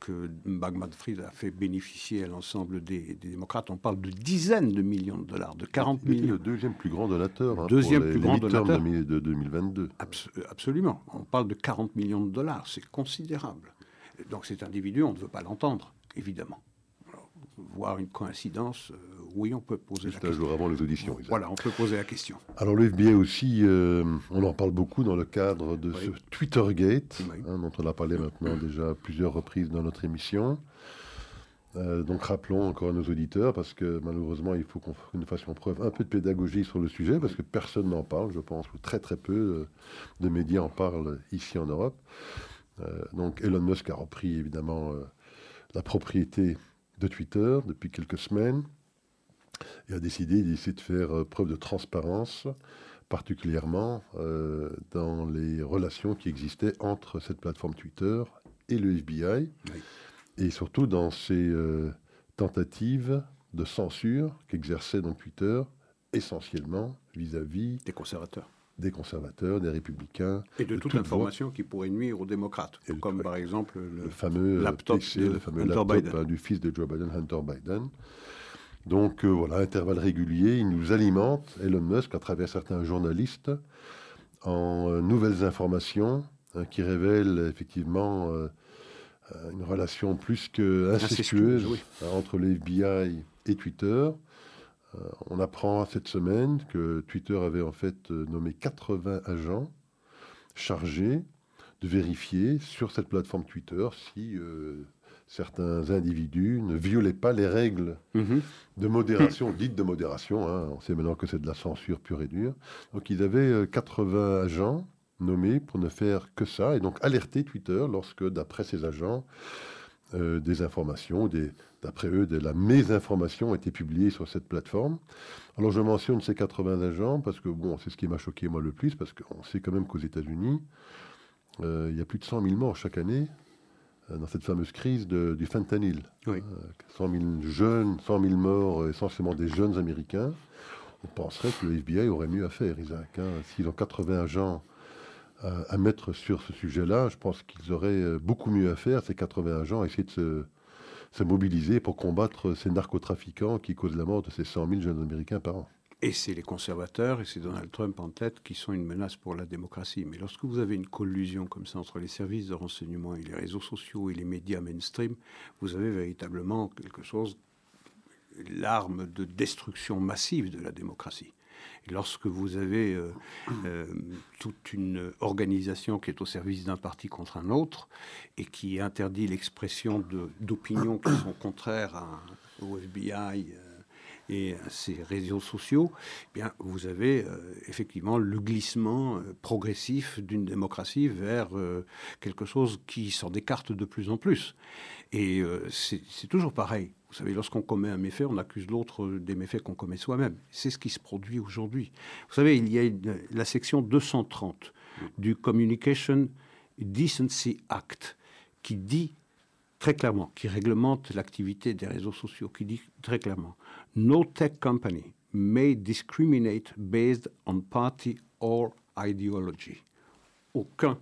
Speaker 2: que Bagman Fried a fait bénéficier à l'ensemble des, démocrates. On parle de dizaines de millions de dollars, de 40
Speaker 1: il
Speaker 2: millions.
Speaker 1: le deuxième plus grand donateur.
Speaker 2: Hein, deuxième plus grand donateur
Speaker 1: de 2022.
Speaker 2: absolument. On parle de 40 millions de dollars. C'est considérable. Donc cet individu, on ne veut pas l'entendre, évidemment voir une coïncidence, euh, oui, on peut poser la question.
Speaker 1: un jour avant les auditions.
Speaker 2: Voilà, on peut poser la question.
Speaker 1: Alors le FBI aussi, euh, on en parle beaucoup dans le cadre de ce Twittergate, hein, dont on a parlé maintenant déjà plusieurs reprises dans notre émission. Euh, donc rappelons encore à nos auditeurs, parce que malheureusement, il faut qu'on nous fassions preuve un peu de pédagogie sur le sujet, parce que personne n'en parle, je pense, ou très très peu de médias en parlent ici en Europe. donc Elon Musk a repris évidemment la propriété de Twitter depuis quelques semaines et a décidé d'essayer de faire euh, preuve de transparence, particulièrement euh, dans les relations qui existaient entre cette plateforme Twitter et le FBI, et surtout dans ces euh, tentatives de censure qu'exerçait donc Twitter essentiellement vis-à-vis
Speaker 2: des conservateurs.
Speaker 1: Des conservateurs, des républicains.
Speaker 2: Et de, toute information qui pourrait nuire aux démocrates, comme par exemple le, fameux laptop,
Speaker 1: le fameux laptop hein, du fils de Joe Biden, Hunter Biden. Donc euh, voilà, intervalle régulier, il nous alimente, Elon Musk, à travers certains journalistes, en euh, nouvelles informations hein, qui révèlent effectivement euh, une relation plus que incestueuse entre les FBI et Twitter. On apprend cette semaine que Twitter avait en fait nommé 80 agents chargés de vérifier sur cette plateforme Twitter si certains individus ne violaient pas les règles mhm. de modération, dites de modération. Hein. on sait maintenant que c'est de la censure pure et dure. Donc ils avaient 80 euh, agents nommés pour ne faire que ça et donc alerter Twitter lorsque, d'après ces agents, euh, des informations, d'après eux, de la mésinformation étaient publiées sur cette plateforme. Alors je mentionne ces 80 agents parce que bon, c'est ce qui m'a choqué moi le plus parce qu'on sait quand même qu'aux États-Unis, euh, il y a plus de 100 000 morts chaque année euh, dans cette fameuse crise du fentanyl. 100 000 jeunes, 100 000 morts, essentiellement des jeunes Américains. On penserait que le FBI aurait mieux à faire, Isaac. Hein. S'ils ont 80 agents à, mettre sur ce sujet-là, je pense qu'ils auraient euh, beaucoup mieux à faire, ces 80 agents, à essayer de se, se mobiliser pour combattre ces narcotrafiquants qui causent la mort de ces 100 000 jeunes Américains par an.
Speaker 2: Et c'est les conservateurs et c'est Donald Trump en tête qui sont une menace pour la démocratie. Mais lorsque vous avez une collusion comme ça entre les services de renseignement et les réseaux sociaux et les médias mainstream, vous avez véritablement quelque chose, l'arme de destruction massive de la démocratie. Lorsque vous avez euh, euh, toute une organisation qui est au service d'un parti contre un autre et qui interdit l'expression d'opinions qui sont contraires au FBI, et ces réseaux sociaux, eh bien, vous avez euh, effectivement le glissement euh, progressif d'une démocratie vers euh, quelque chose qui s'en décarte de plus en plus. Et c'est toujours pareil. Vous savez, lorsqu'on commet un méfait, on accuse l'autre des méfaits qu'on commet soi-même. C'est ce qui se produit aujourd'hui. Vous savez, il y a la section 230 du Communication Decency Act qui dit très clairement, qui réglemente l'activité des réseaux sociaux, qui dit très clairement No tech company may discriminate based on party or ideology. Aucun,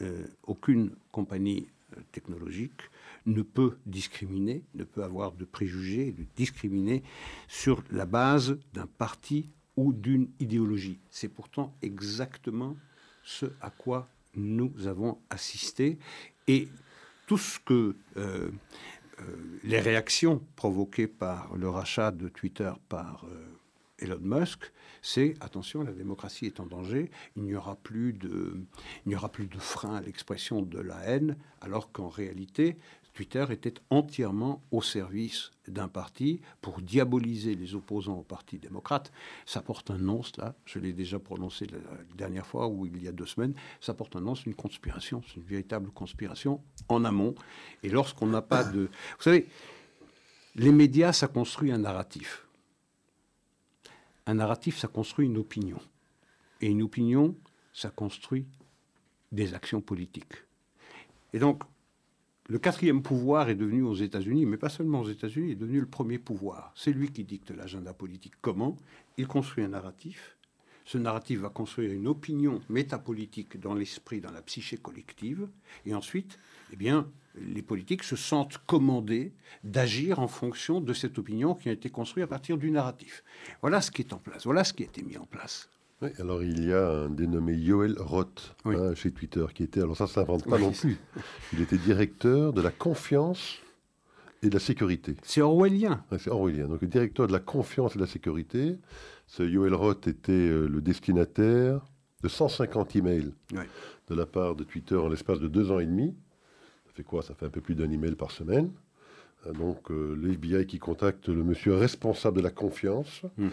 Speaker 2: euh, aucune compagnie euh, technologique ne peut discriminer, ne peut avoir de préjugés, de discriminer sur la base d'un parti ou d'une idéologie. C'est pourtant exactement ce à quoi nous avons assisté. Et tout ce que euh, les réactions provoquées par le rachat de Twitter par euh, Elon Musk, c'est attention, la démocratie est en danger, il n'y aura plus de, il n'y aura plus de frein à l'expression de la haine, alors qu'en réalité, Twitter était entièrement au service d'un parti pour diaboliser les opposants au Parti démocrate. Ça porte un nom, ça, je l'ai déjà prononcé la dernière fois ou il y a deux semaines, ça porte un nom, c'est une conspiration, c'est une véritable conspiration en amont. Et lorsqu'on n'a pas de... Vous savez, les médias, ça construit un narratif. Un narratif, ça construit une opinion. Et une opinion, ça construit des actions politiques. Et donc, le quatrième pouvoir est devenu aux États-Unis, mais pas seulement aux États-Unis, est devenu le premier pouvoir. C'est lui qui dicte l'agenda politique. Comment? Il construit un narratif. Ce narratif va construire une opinion métapolitique dans l'esprit, dans la psyché collective. Et ensuite, eh bien, les politiques se sentent commandés d'agir en fonction de cette opinion qui a été construite à partir du narratif. Voilà ce qui est en place. Voilà ce qui a été mis en place.
Speaker 1: Oui, alors il y a un dénommé Yoel Roth hein, chez Twitter qui était, alors ça ne s'invente pas non plus, il était directeur de la confiance et de la sécurité.
Speaker 2: C'est orwellien.
Speaker 1: c'est orwellien. Donc le directeur de la confiance et de la sécurité, ce Yoel Roth était euh, le destinataire de 150 emails de la part de Twitter en l'espace de deux ans et demi. Ça fait quoi? Ça fait un peu plus d'un email par semaine. Euh, donc euh, l'FBI qui contacte le monsieur responsable de la confiance mhm.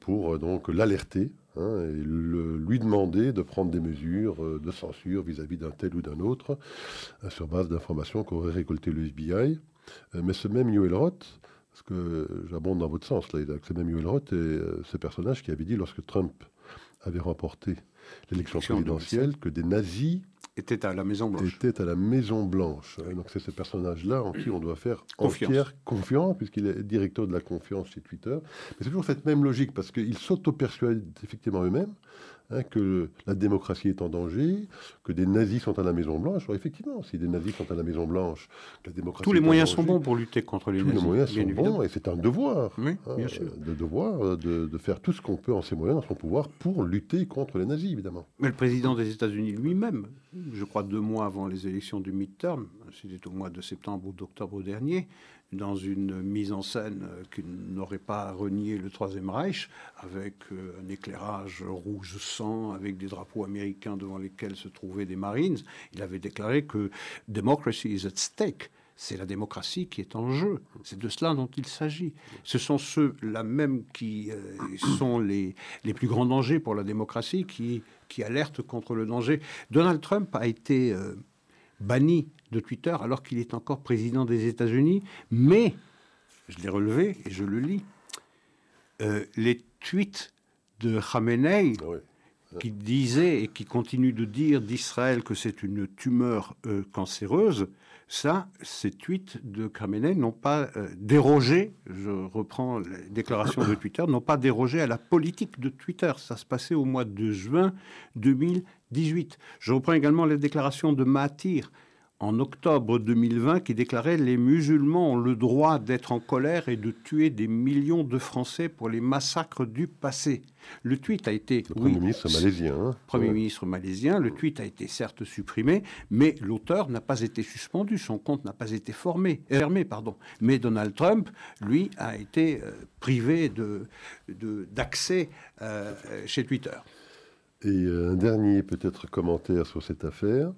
Speaker 1: pour donc l'alerter Hein, et lui demander de prendre des mesures euh, de censure vis-à-vis d'un tel ou d'un autre euh, sur base d'informations qu'aurait récolté le FBI. Euh, mais ce même Yoel Roth, parce que j'abonde dans votre sens là, ce même Yoel Roth est ce personnage qui avait dit lorsque Trump avait remporté l'élection présidentielle que des nazis
Speaker 2: était à la Maison Blanche.
Speaker 1: Était à la Maison Blanche. Donc c'est ce personnage-là en qui on doit faire confiance, confiance puisqu'il est directeur de la confiance chez Twitter. Mais c'est toujours cette même logique, parce qu'ils s'auto-persuadent effectivement eux-mêmes hein, que la démocratie est en danger, que des nazis sont à la Maison Blanche. effectivement, si des nazis sont à la Maison Blanche, la démocratie
Speaker 2: tous les moyens sont bons pour lutter contre les
Speaker 1: nazis. Tous les moyens sont bons et c'est un devoir,
Speaker 2: oui, bien sûr.
Speaker 1: de devoir de, de, faire tout ce qu'on peut en ses moyens, dans son pouvoir, pour lutter contre les nazis, évidemment.
Speaker 2: Mais le président des États-Unis lui-même, je crois deux mois avant les élections du midterm, c'était au mois de septembre ou d'octobre dernier, dans une mise en scène qui n'aurait pas renié le Troisième Reich, avec euh, un éclairage rouge sang, avec des drapeaux américains devant lesquels se trouvaient des Marines, il avait déclaré que Democracy is at stake. C'est la démocratie qui est en jeu. C'est de cela dont il s'agit. Ce sont ceux-là même qui euh, sont les, les plus grands dangers pour la démocratie, qui, qui alertent contre le danger. Donald Trump a été euh, banni de Twitter alors qu'il est encore président des États-Unis, mais, je l'ai relevé et je le lis, euh, les tweets de Khamenei, ah qui disait et qui continue de dire d'Israël que c'est une tumeur euh, cancéreuse, ça, ces tweets de Khamenei n'ont pas euh, dérogé, je reprends les déclarations de Twitter, n'ont pas dérogé à la politique de Twitter. Ça se passait au mois de juin 2018. Je reprends également les déclarations de Mahathir, en octobre 2020 qui déclarait les musulmans ont le droit d'être en colère et de tuer des millions de Français pour les massacres du passé. Le tweet a été...
Speaker 1: Le Premier ministre malaisien. Hein.
Speaker 2: Premier ministre malaisien. Le tweet a été certes supprimé, mais l'auteur n'a pas été suspendu, son compte n'a pas été formé, fermé. Pardon. Mais Donald Trump, lui, a été euh, privé d'accès de, euh, chez Twitter.
Speaker 1: Et euh, un dernier peut-être commentaire sur cette affaire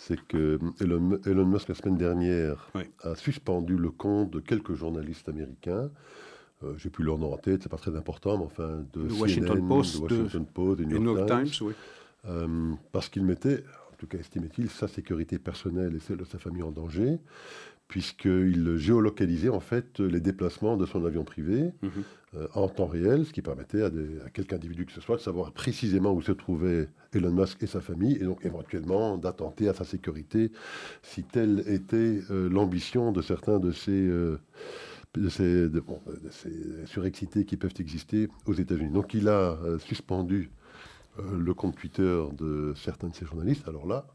Speaker 1: c'est que Elon, Musk, la semaine dernière, a suspendu le compte de quelques journalistes américains. Euh, J'ai plus leur nom en tête, c'est pas très important, mais enfin, de
Speaker 2: CNN, Washington Post,
Speaker 1: de Washington Post,
Speaker 2: New York, Times, oui.
Speaker 1: euh, parce qu'il mettait, en tout cas estimait-il, sa sécurité personnelle et celle de sa famille en danger puisqu'il géolocalisait en fait les déplacements de son avion privé mhm. euh, en temps réel, ce qui permettait à, quelque individu que ce soit de savoir précisément où se trouvait Elon Musk et sa famille, et donc éventuellement d'attenter à sa sécurité, si telle était euh, l'ambition de certains de ces, euh, de ces, de, ces, surexcités qui peuvent exister aux États-Unis. Donc il a suspendu le compte Twitter de certains de ces journalistes. Alors là,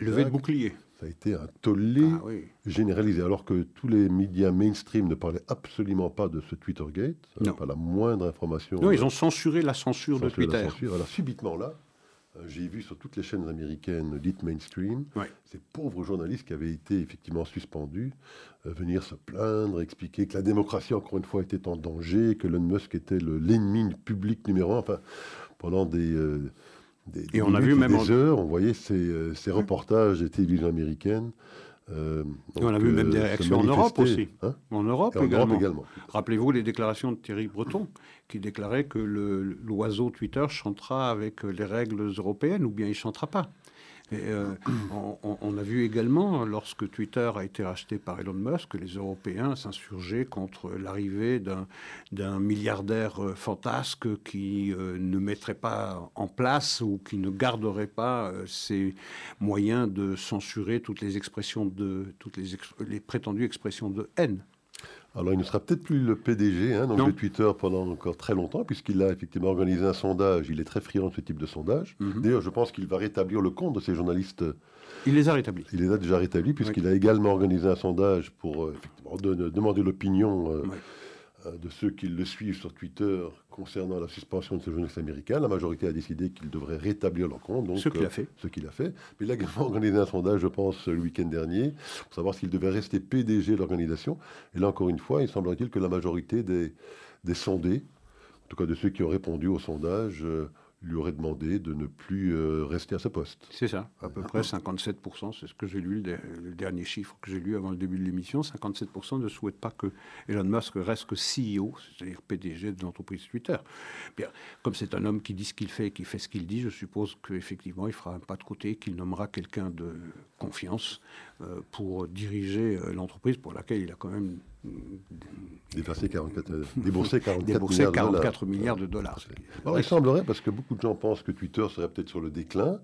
Speaker 2: levé de bouclier
Speaker 1: ça a été un tollé ah généralisé, alors que tous les médias mainstream ne parlaient absolument pas de ce Twittergate, pas la moindre information.
Speaker 2: Non, ils ont censuré la censure de Twitter.
Speaker 1: Alors subitement là, euh, j'ai vu sur toutes les chaînes américaines dites mainstream, ces pauvres journalistes qui avaient été effectivement suspendus euh, venir se plaindre, expliquer que la démocratie, encore une fois, était en danger, que Elon Musk était l'ennemi public numéro un. Enfin, pendant des, euh, et on a vu même des heures, on voyait ces, euh, ces reportages des télévisions américaines.
Speaker 2: Euh, on a vu même euh, des réactions en Europe aussi. Hein en Europe également. également. Rappelez-vous les déclarations de Thierry Breton, qui déclarait que l'oiseau Twitter chantera avec les règles européennes, ou bien il ne chantera pas. Euh, on, a vu également, lorsque Twitter a été racheté par Elon Musk, que les Européens s'insurgeaient contre l'arrivée d'un milliardaire euh, fantasque qui euh, ne mettrait pas en place ou qui ne garderait pas ses moyens de censurer toutes les expressions de toutes les, les prétendues expressions de haine.
Speaker 1: Alors, il ne sera peut-être plus le PDG hein, donc de Twitter pendant encore très longtemps, puisqu'il a effectivement organisé un sondage. Il est très friand de ce type de sondage. Mhm. D'ailleurs, je pense qu'il va rétablir le compte de ces journalistes.
Speaker 2: Il les a rétablis.
Speaker 1: Il les a déjà rétablis, puisqu'il a également organisé un sondage pour euh, demander l'opinion euh, de ceux qui le suivent sur Twitter concernant la suspension de ce journaliste américain. La majorité a décidé qu'il devrait rétablir leur compte. Donc,
Speaker 2: ce qu'il a fait.
Speaker 1: ce qu'il a fait. Mais il a également organisé un sondage, je pense, le week-end dernier, pour savoir s'il devait rester PDG de l'organisation. Et là, encore une fois, il semblerait-il que la majorité des, des sondés, en tout cas de ceux qui ont répondu au sondage, euh, lui aurait demandé de ne plus euh, rester à ce poste.
Speaker 2: C'est ça, à peu près 57%, c'est ce que j'ai lu, le, dernier chiffre que j'ai lu avant le début de l'émission, 57% ne souhaitent pas que Elon Musk reste que CEO, c'est-à-dire PDG de l'entreprise Twitter. Bien, comme c'est un homme qui dit ce qu'il fait et qui fait ce qu'il dit, je suppose qu'effectivement il fera un pas de côté, qu'il nommera quelqu'un de confiance euh, pour diriger euh, l'entreprise pour laquelle il a quand même
Speaker 1: Dépassé 44, euh, déboursé 44,
Speaker 2: milliards, de dollars.
Speaker 1: Alors, il semblerait, parce que beaucoup de gens pensent que Twitter serait peut-être sur le déclin,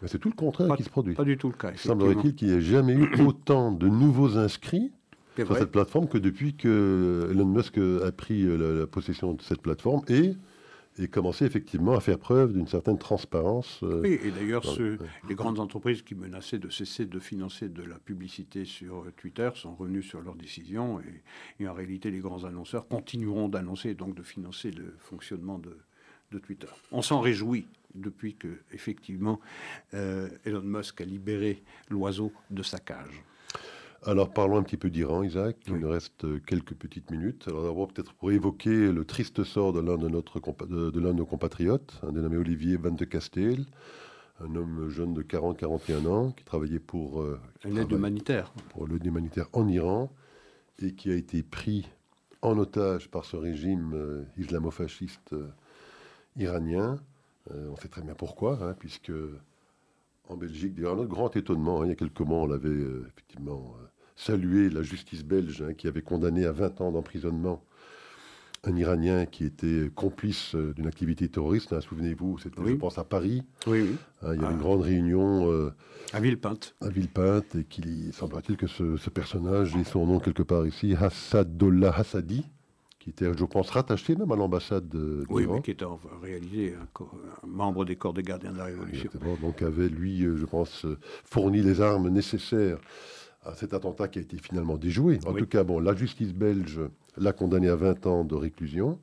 Speaker 1: mais c'est tout le contraire qui se produit.
Speaker 2: Pas du tout le cas.
Speaker 1: Semblerait-il qu'il n'y ait jamais eu autant de nouveaux inscrits sur cette plateforme que depuis que Elon Musk a pris la, possession de cette plateforme et et commencer effectivement à faire preuve d'une certaine transparence.
Speaker 2: Euh, oui, et d'ailleurs, les grandes entreprises qui menaçaient de cesser de financer de la publicité sur euh, Twitter sont revenues sur leurs décisions et, en réalité, les grands annonceurs continueront d'annoncer et donc de financer le fonctionnement de, Twitter. On s'en réjouit depuis que, effectivement, euh, Elon Musk a libéré l'oiseau de sa cage.
Speaker 1: Alors parlons un petit peu d'Iran, Isaac. Il nous reste euh, quelques petites minutes. Alors d'abord peut-être pour évoquer le triste sort de l'un de, notre, de, l'un de nos compatriotes, un dénommé Olivier Van de Castel, un homme jeune de 40-41 ans qui travaillait pour
Speaker 2: euh, l'aide humanitaire.
Speaker 1: Pour l'aide humanitaire en Iran et qui a été pris en otage par ce régime euh, islamo-fasciste iranien. on sait très bien pourquoi, hein, puisque en Belgique, d'ailleurs, notre grand étonnement, hein, il y a quelques mois, on l'avait effectivement saluer la justice belge hein, qui avait condamné à 20 ans d'emprisonnement un Iranien qui était complice euh, d'une activité terroriste. Hein, souvenez-vous, c'était, je pense, à Paris.
Speaker 2: Oui, oui.
Speaker 1: Hein, il y a une ah. grande réunion. Euh,
Speaker 2: à Villepinte.
Speaker 1: À Villepinte, et qu'il semblerait-il que ce, personnage ait son nom quelque part ici, Hassadollah Hassadi, qui était, je pense, rattaché même à l'ambassade d'Iran.
Speaker 2: Oui, mais qui était en réalité un, membre des corps des gardiens de la Révolution.
Speaker 1: donc avait, lui, euh, je pense, fourni les armes nécessaires à cet attentat qui a été finalement déjoué. En tout cas, bon, la justice belge l'a condamné à 20 ans de réclusion.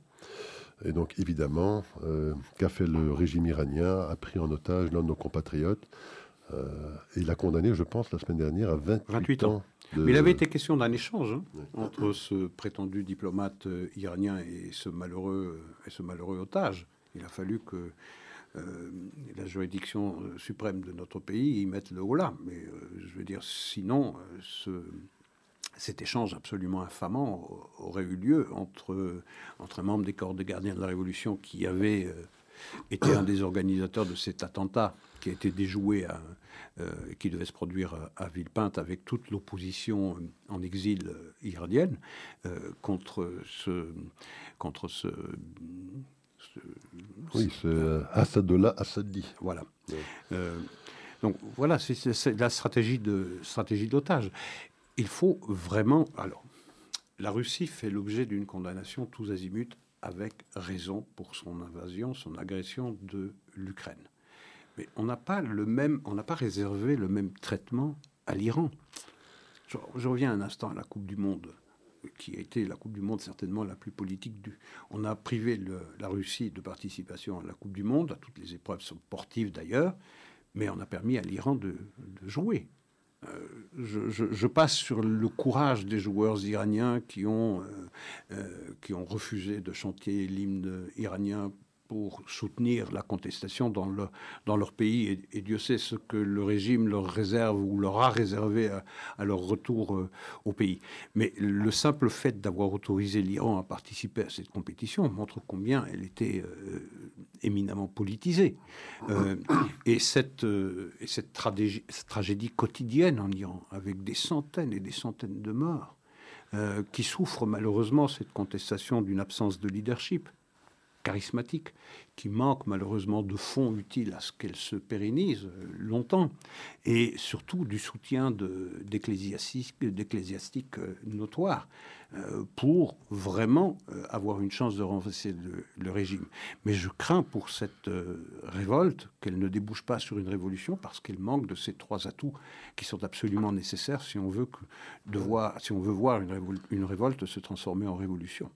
Speaker 1: Et donc, évidemment, euh, qu'a fait le régime iranien A pris en otage l'un de nos compatriotes euh, et l'a condamné, je pense, la semaine dernière à 28, ans.
Speaker 2: Mais il avait été question d'un échange hein, entre ce prétendu diplomate euh, iranien et ce malheureux, et ce malheureux otage. Il a fallu que la juridiction euh, suprême de notre pays y mettent le haut là. Mais euh, je veux dire, sinon, ce, cet échange absolument infamant aurait eu lieu entre, entre un membre des corps de gardiens de la Révolution qui avait été un des organisateurs de cet attentat qui a été déjoué, à, qui devait se produire à, Villepinte avec toute l'opposition en exil iranienne contre ce, contre ce
Speaker 1: oui, c'est euh, Assadollah Assadi.
Speaker 2: Voilà. Euh, donc voilà, c'est la stratégie de stratégie d'otage. Il faut vraiment. Alors, la Russie fait l'objet d'une condamnation tous azimuts avec raison pour son invasion, son agression de l'Ukraine. Mais on n'a pas le même, on n'a pas réservé le même traitement à l'Iran. je, reviens un instant à la Coupe du Monde qui a été la Coupe du Monde certainement la plus politique du. On a privé la Russie de participation à la Coupe du Monde, à toutes les épreuves sportives d'ailleurs, mais on a permis à l'Iran de, jouer. Euh, je, passe sur le courage des joueurs iraniens qui ont, euh, euh, qui ont refusé de chanter l'hymne iranien pour soutenir la contestation dans, le, dans leur pays. Et, Dieu sait ce que le régime leur réserve ou leur a réservé à, leur retour euh, au pays. Mais le simple fait d'avoir autorisé l'Iran à participer à cette compétition montre combien elle était euh, éminemment politisée. Euh, et cette, et cette tragédie, tragédie quotidienne en Iran, avec des centaines et des centaines de morts, qui souffrent malheureusement cette contestation d'une absence de leadership charismatique, qui manque malheureusement de fonds utiles à ce qu'elle se pérennise euh, longtemps, et surtout du soutien d'ecclésiastiques euh, notoires euh, pour vraiment avoir une chance de renverser le, régime. Mais je crains pour cette révolte qu'elle ne débouche pas sur une révolution parce qu'elle manque de ces trois atouts qui sont absolument nécessaires si on veut, voir une révolte se transformer en révolution.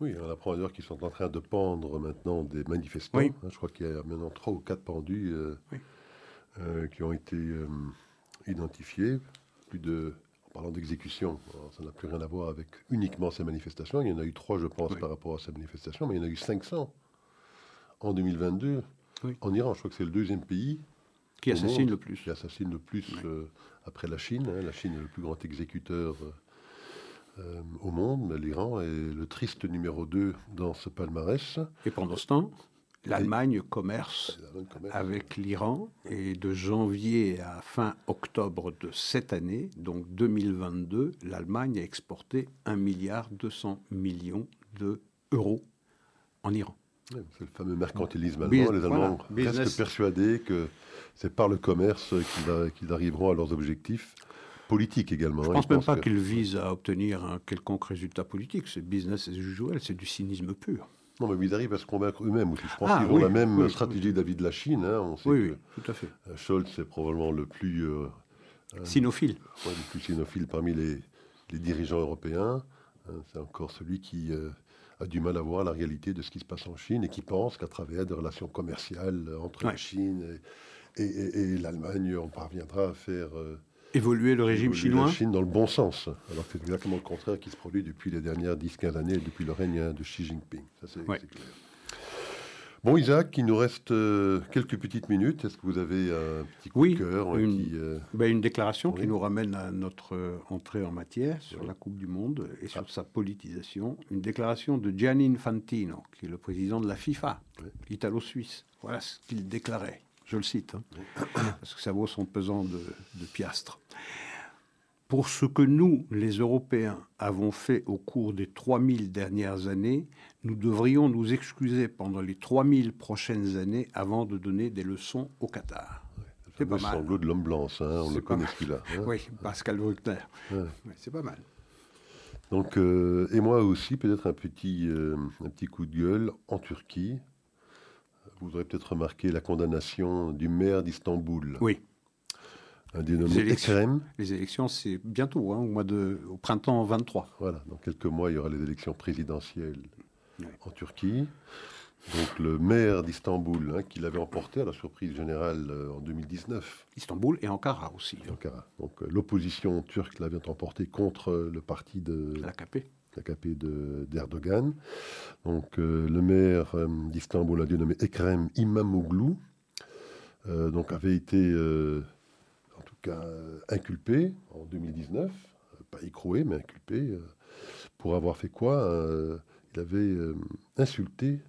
Speaker 1: Oui, on apprend d'ailleurs qu'ils sont en train de pendre maintenant des manifestants. Hein, je crois qu'il y a maintenant trois ou quatre pendus euh, euh, qui ont été euh, identifiés. Plus de, en parlant d'exécution, ça n'a plus rien à voir avec uniquement ces manifestations. Il y en a eu trois, je pense, par rapport à ces manifestations, mais il y en a eu 500 en 2022 en Iran. Je crois que c'est le deuxième pays
Speaker 2: qui assassine le plus.
Speaker 1: Qui assassine le plus après la Chine. Hein. La Chine est le plus grand exécuteur euh, au monde. L'Iran est le triste numéro 2 dans ce palmarès.
Speaker 2: Et pendant ce temps, l'Allemagne commerce avec l'Iran et de janvier à fin octobre de cette année, donc 2022, l'Allemagne a exporté 1 milliard 200 millions d'euros en Iran.
Speaker 1: c'est le fameux mercantilisme allemand. les Allemands restent persuadés que c'est par le commerce qu'ils arriveront à leurs objectifs politique également.
Speaker 2: Je ne pense même pas qu'il vise à obtenir un quelconque résultat politique. C'est business as usual, c'est du cynisme pur.
Speaker 1: Non, mais ils arrivent à se convaincre eux-mêmes aussi. Je pense ah qu'ils ont la même stratégie d'avis de la Chine. Hein.
Speaker 2: On sait oui, tout à fait.
Speaker 1: Scholz est probablement le plus...
Speaker 2: sinophile.
Speaker 1: le plus sinophile parmi les, les dirigeants européens. Hein. C'est encore celui qui a du mal à voir la réalité de ce qui se passe en Chine et qui pense qu'à travers des relations commerciales entre la Chine et, l'Allemagne, on parviendra à faire
Speaker 2: euh, évoluer le régime chinois.
Speaker 1: La Chine dans le bon sens, alors que c'est exactement le contraire qui se produit depuis les dernières 10-15 années, depuis le règne de Xi Jinping. Ça, c'est clair. Bon, Isaac, il nous reste euh, quelques petites minutes. Est-ce que vous avez un petit coup de cœur
Speaker 2: une, euh, ben, une déclaration qui nous ramène à notre euh, entrée en matière sur la Coupe du Monde et sur sa politisation. Une déclaration de Gianni Infantino, qui est le président de la FIFA, italo-suisse. Voilà ce qu'il déclarait. Je le cite, hein, parce que ça vaut son pesant de, de piastres. Pour ce que nous, les Européens, avons fait au cours des 3000 dernières années, nous devrions nous excuser pendant les 3000 prochaines années avant de donner des leçons au Qatar.
Speaker 1: c'est pas mal. sanglot de l'homme blanc, hein, on le connaît celui-là. Hein.
Speaker 2: Oui, Pascal Bruckner. c'est pas mal.
Speaker 1: Donc, euh, et moi aussi, peut-être un petit, euh, un petit coup de gueule en Turquie. Vous aurez peut-être remarqué la condamnation du maire d'Istanbul.
Speaker 2: Oui
Speaker 1: un dénommé les élections,
Speaker 2: Les élections, c'est bientôt, hein, au, mois de, au printemps 23.
Speaker 1: Voilà, dans quelques mois, il y aura les élections présidentielles en Turquie. Donc le maire d'Istanbul, hein, qui l'avait emporté à la surprise générale euh, en 2019.
Speaker 2: Istanbul et Ankara aussi.
Speaker 1: Hein. Ankara. Donc euh, l'opposition turque l'avait emporté contre le parti de
Speaker 2: l'AKP.
Speaker 1: L'AKP d'Erdogan. Donc euh, le maire d'Istanbul, a dénommé Ekrem İmamoğlu, donc avait été euh, inculpé en 2019, euh, pas écroué, mais inculpé, euh, pour avoir fait quoi Il avait insulté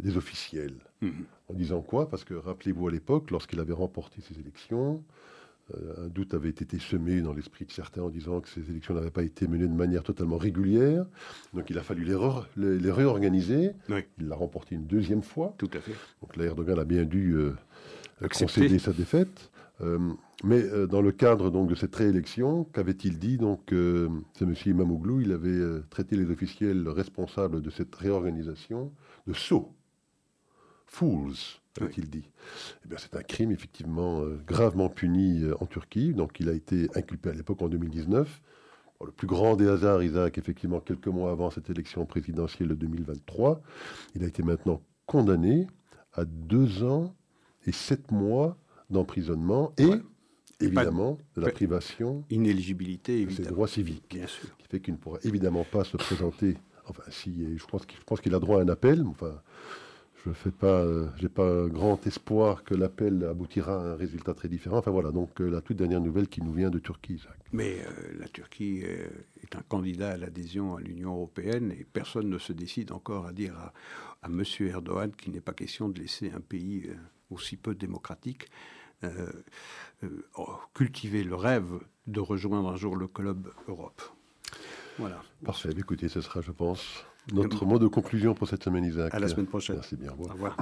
Speaker 1: des officiels. Mhm. En disant quoi? Parce que rappelez-vous à l'époque, lorsqu'il avait remporté ces élections, un doute avait été semé dans l'esprit de certains en disant que ces élections n'avaient pas été menées de manière totalement régulière. Donc il a fallu les, les, réorganiser. Il l'a remporté une deuxième fois.
Speaker 2: Tout à fait.
Speaker 1: Donc là, Erdogan a bien dû concéder sa défaite. Euh, mais euh, dans le cadre donc de cette réélection, qu'avait-il dit? Donc euh, C'est M. Imamoglu, il avait traité les officiels responsables de cette réorganisation de sots, fools, avait-il dit. Eh bien, c'est un crime effectivement gravement puni en Turquie. Donc, il a été inculpé à l'époque en 2019. le plus grand des hasards, Isaac, effectivement, quelques mois avant cette élection présidentielle de 2023, il a été maintenant condamné à deux ans et sept mois d'emprisonnement et évidemment de la privation
Speaker 2: inéligibilité
Speaker 1: de ses droits civiques.
Speaker 2: Bien sûr.
Speaker 1: Qui fait qu'il ne pourra évidemment pas se présenter. Enfin, si, je pense qu'il, qu'il a droit à un appel. Enfin, je fais pas, j'ai pas grand espoir que l'appel aboutira à un résultat très différent. Enfin voilà, donc euh, la toute dernière nouvelle qui nous vient de Turquie.
Speaker 2: Mais euh, la Turquie euh, est un candidat à l'adhésion à l'Union européenne et personne ne se décide encore à dire à, à M. Erdogan qu'il n'est pas question de laisser un pays aussi peu démocratique euh, euh, cultiver le rêve de rejoindre un jour le club Europe.
Speaker 1: Voilà. Parfait. Écoutez, ce sera, je pense, notre mot de conclusion pour cette semaine, Isaac.
Speaker 2: À la semaine prochaine.
Speaker 1: Merci bien.
Speaker 2: Au revoir.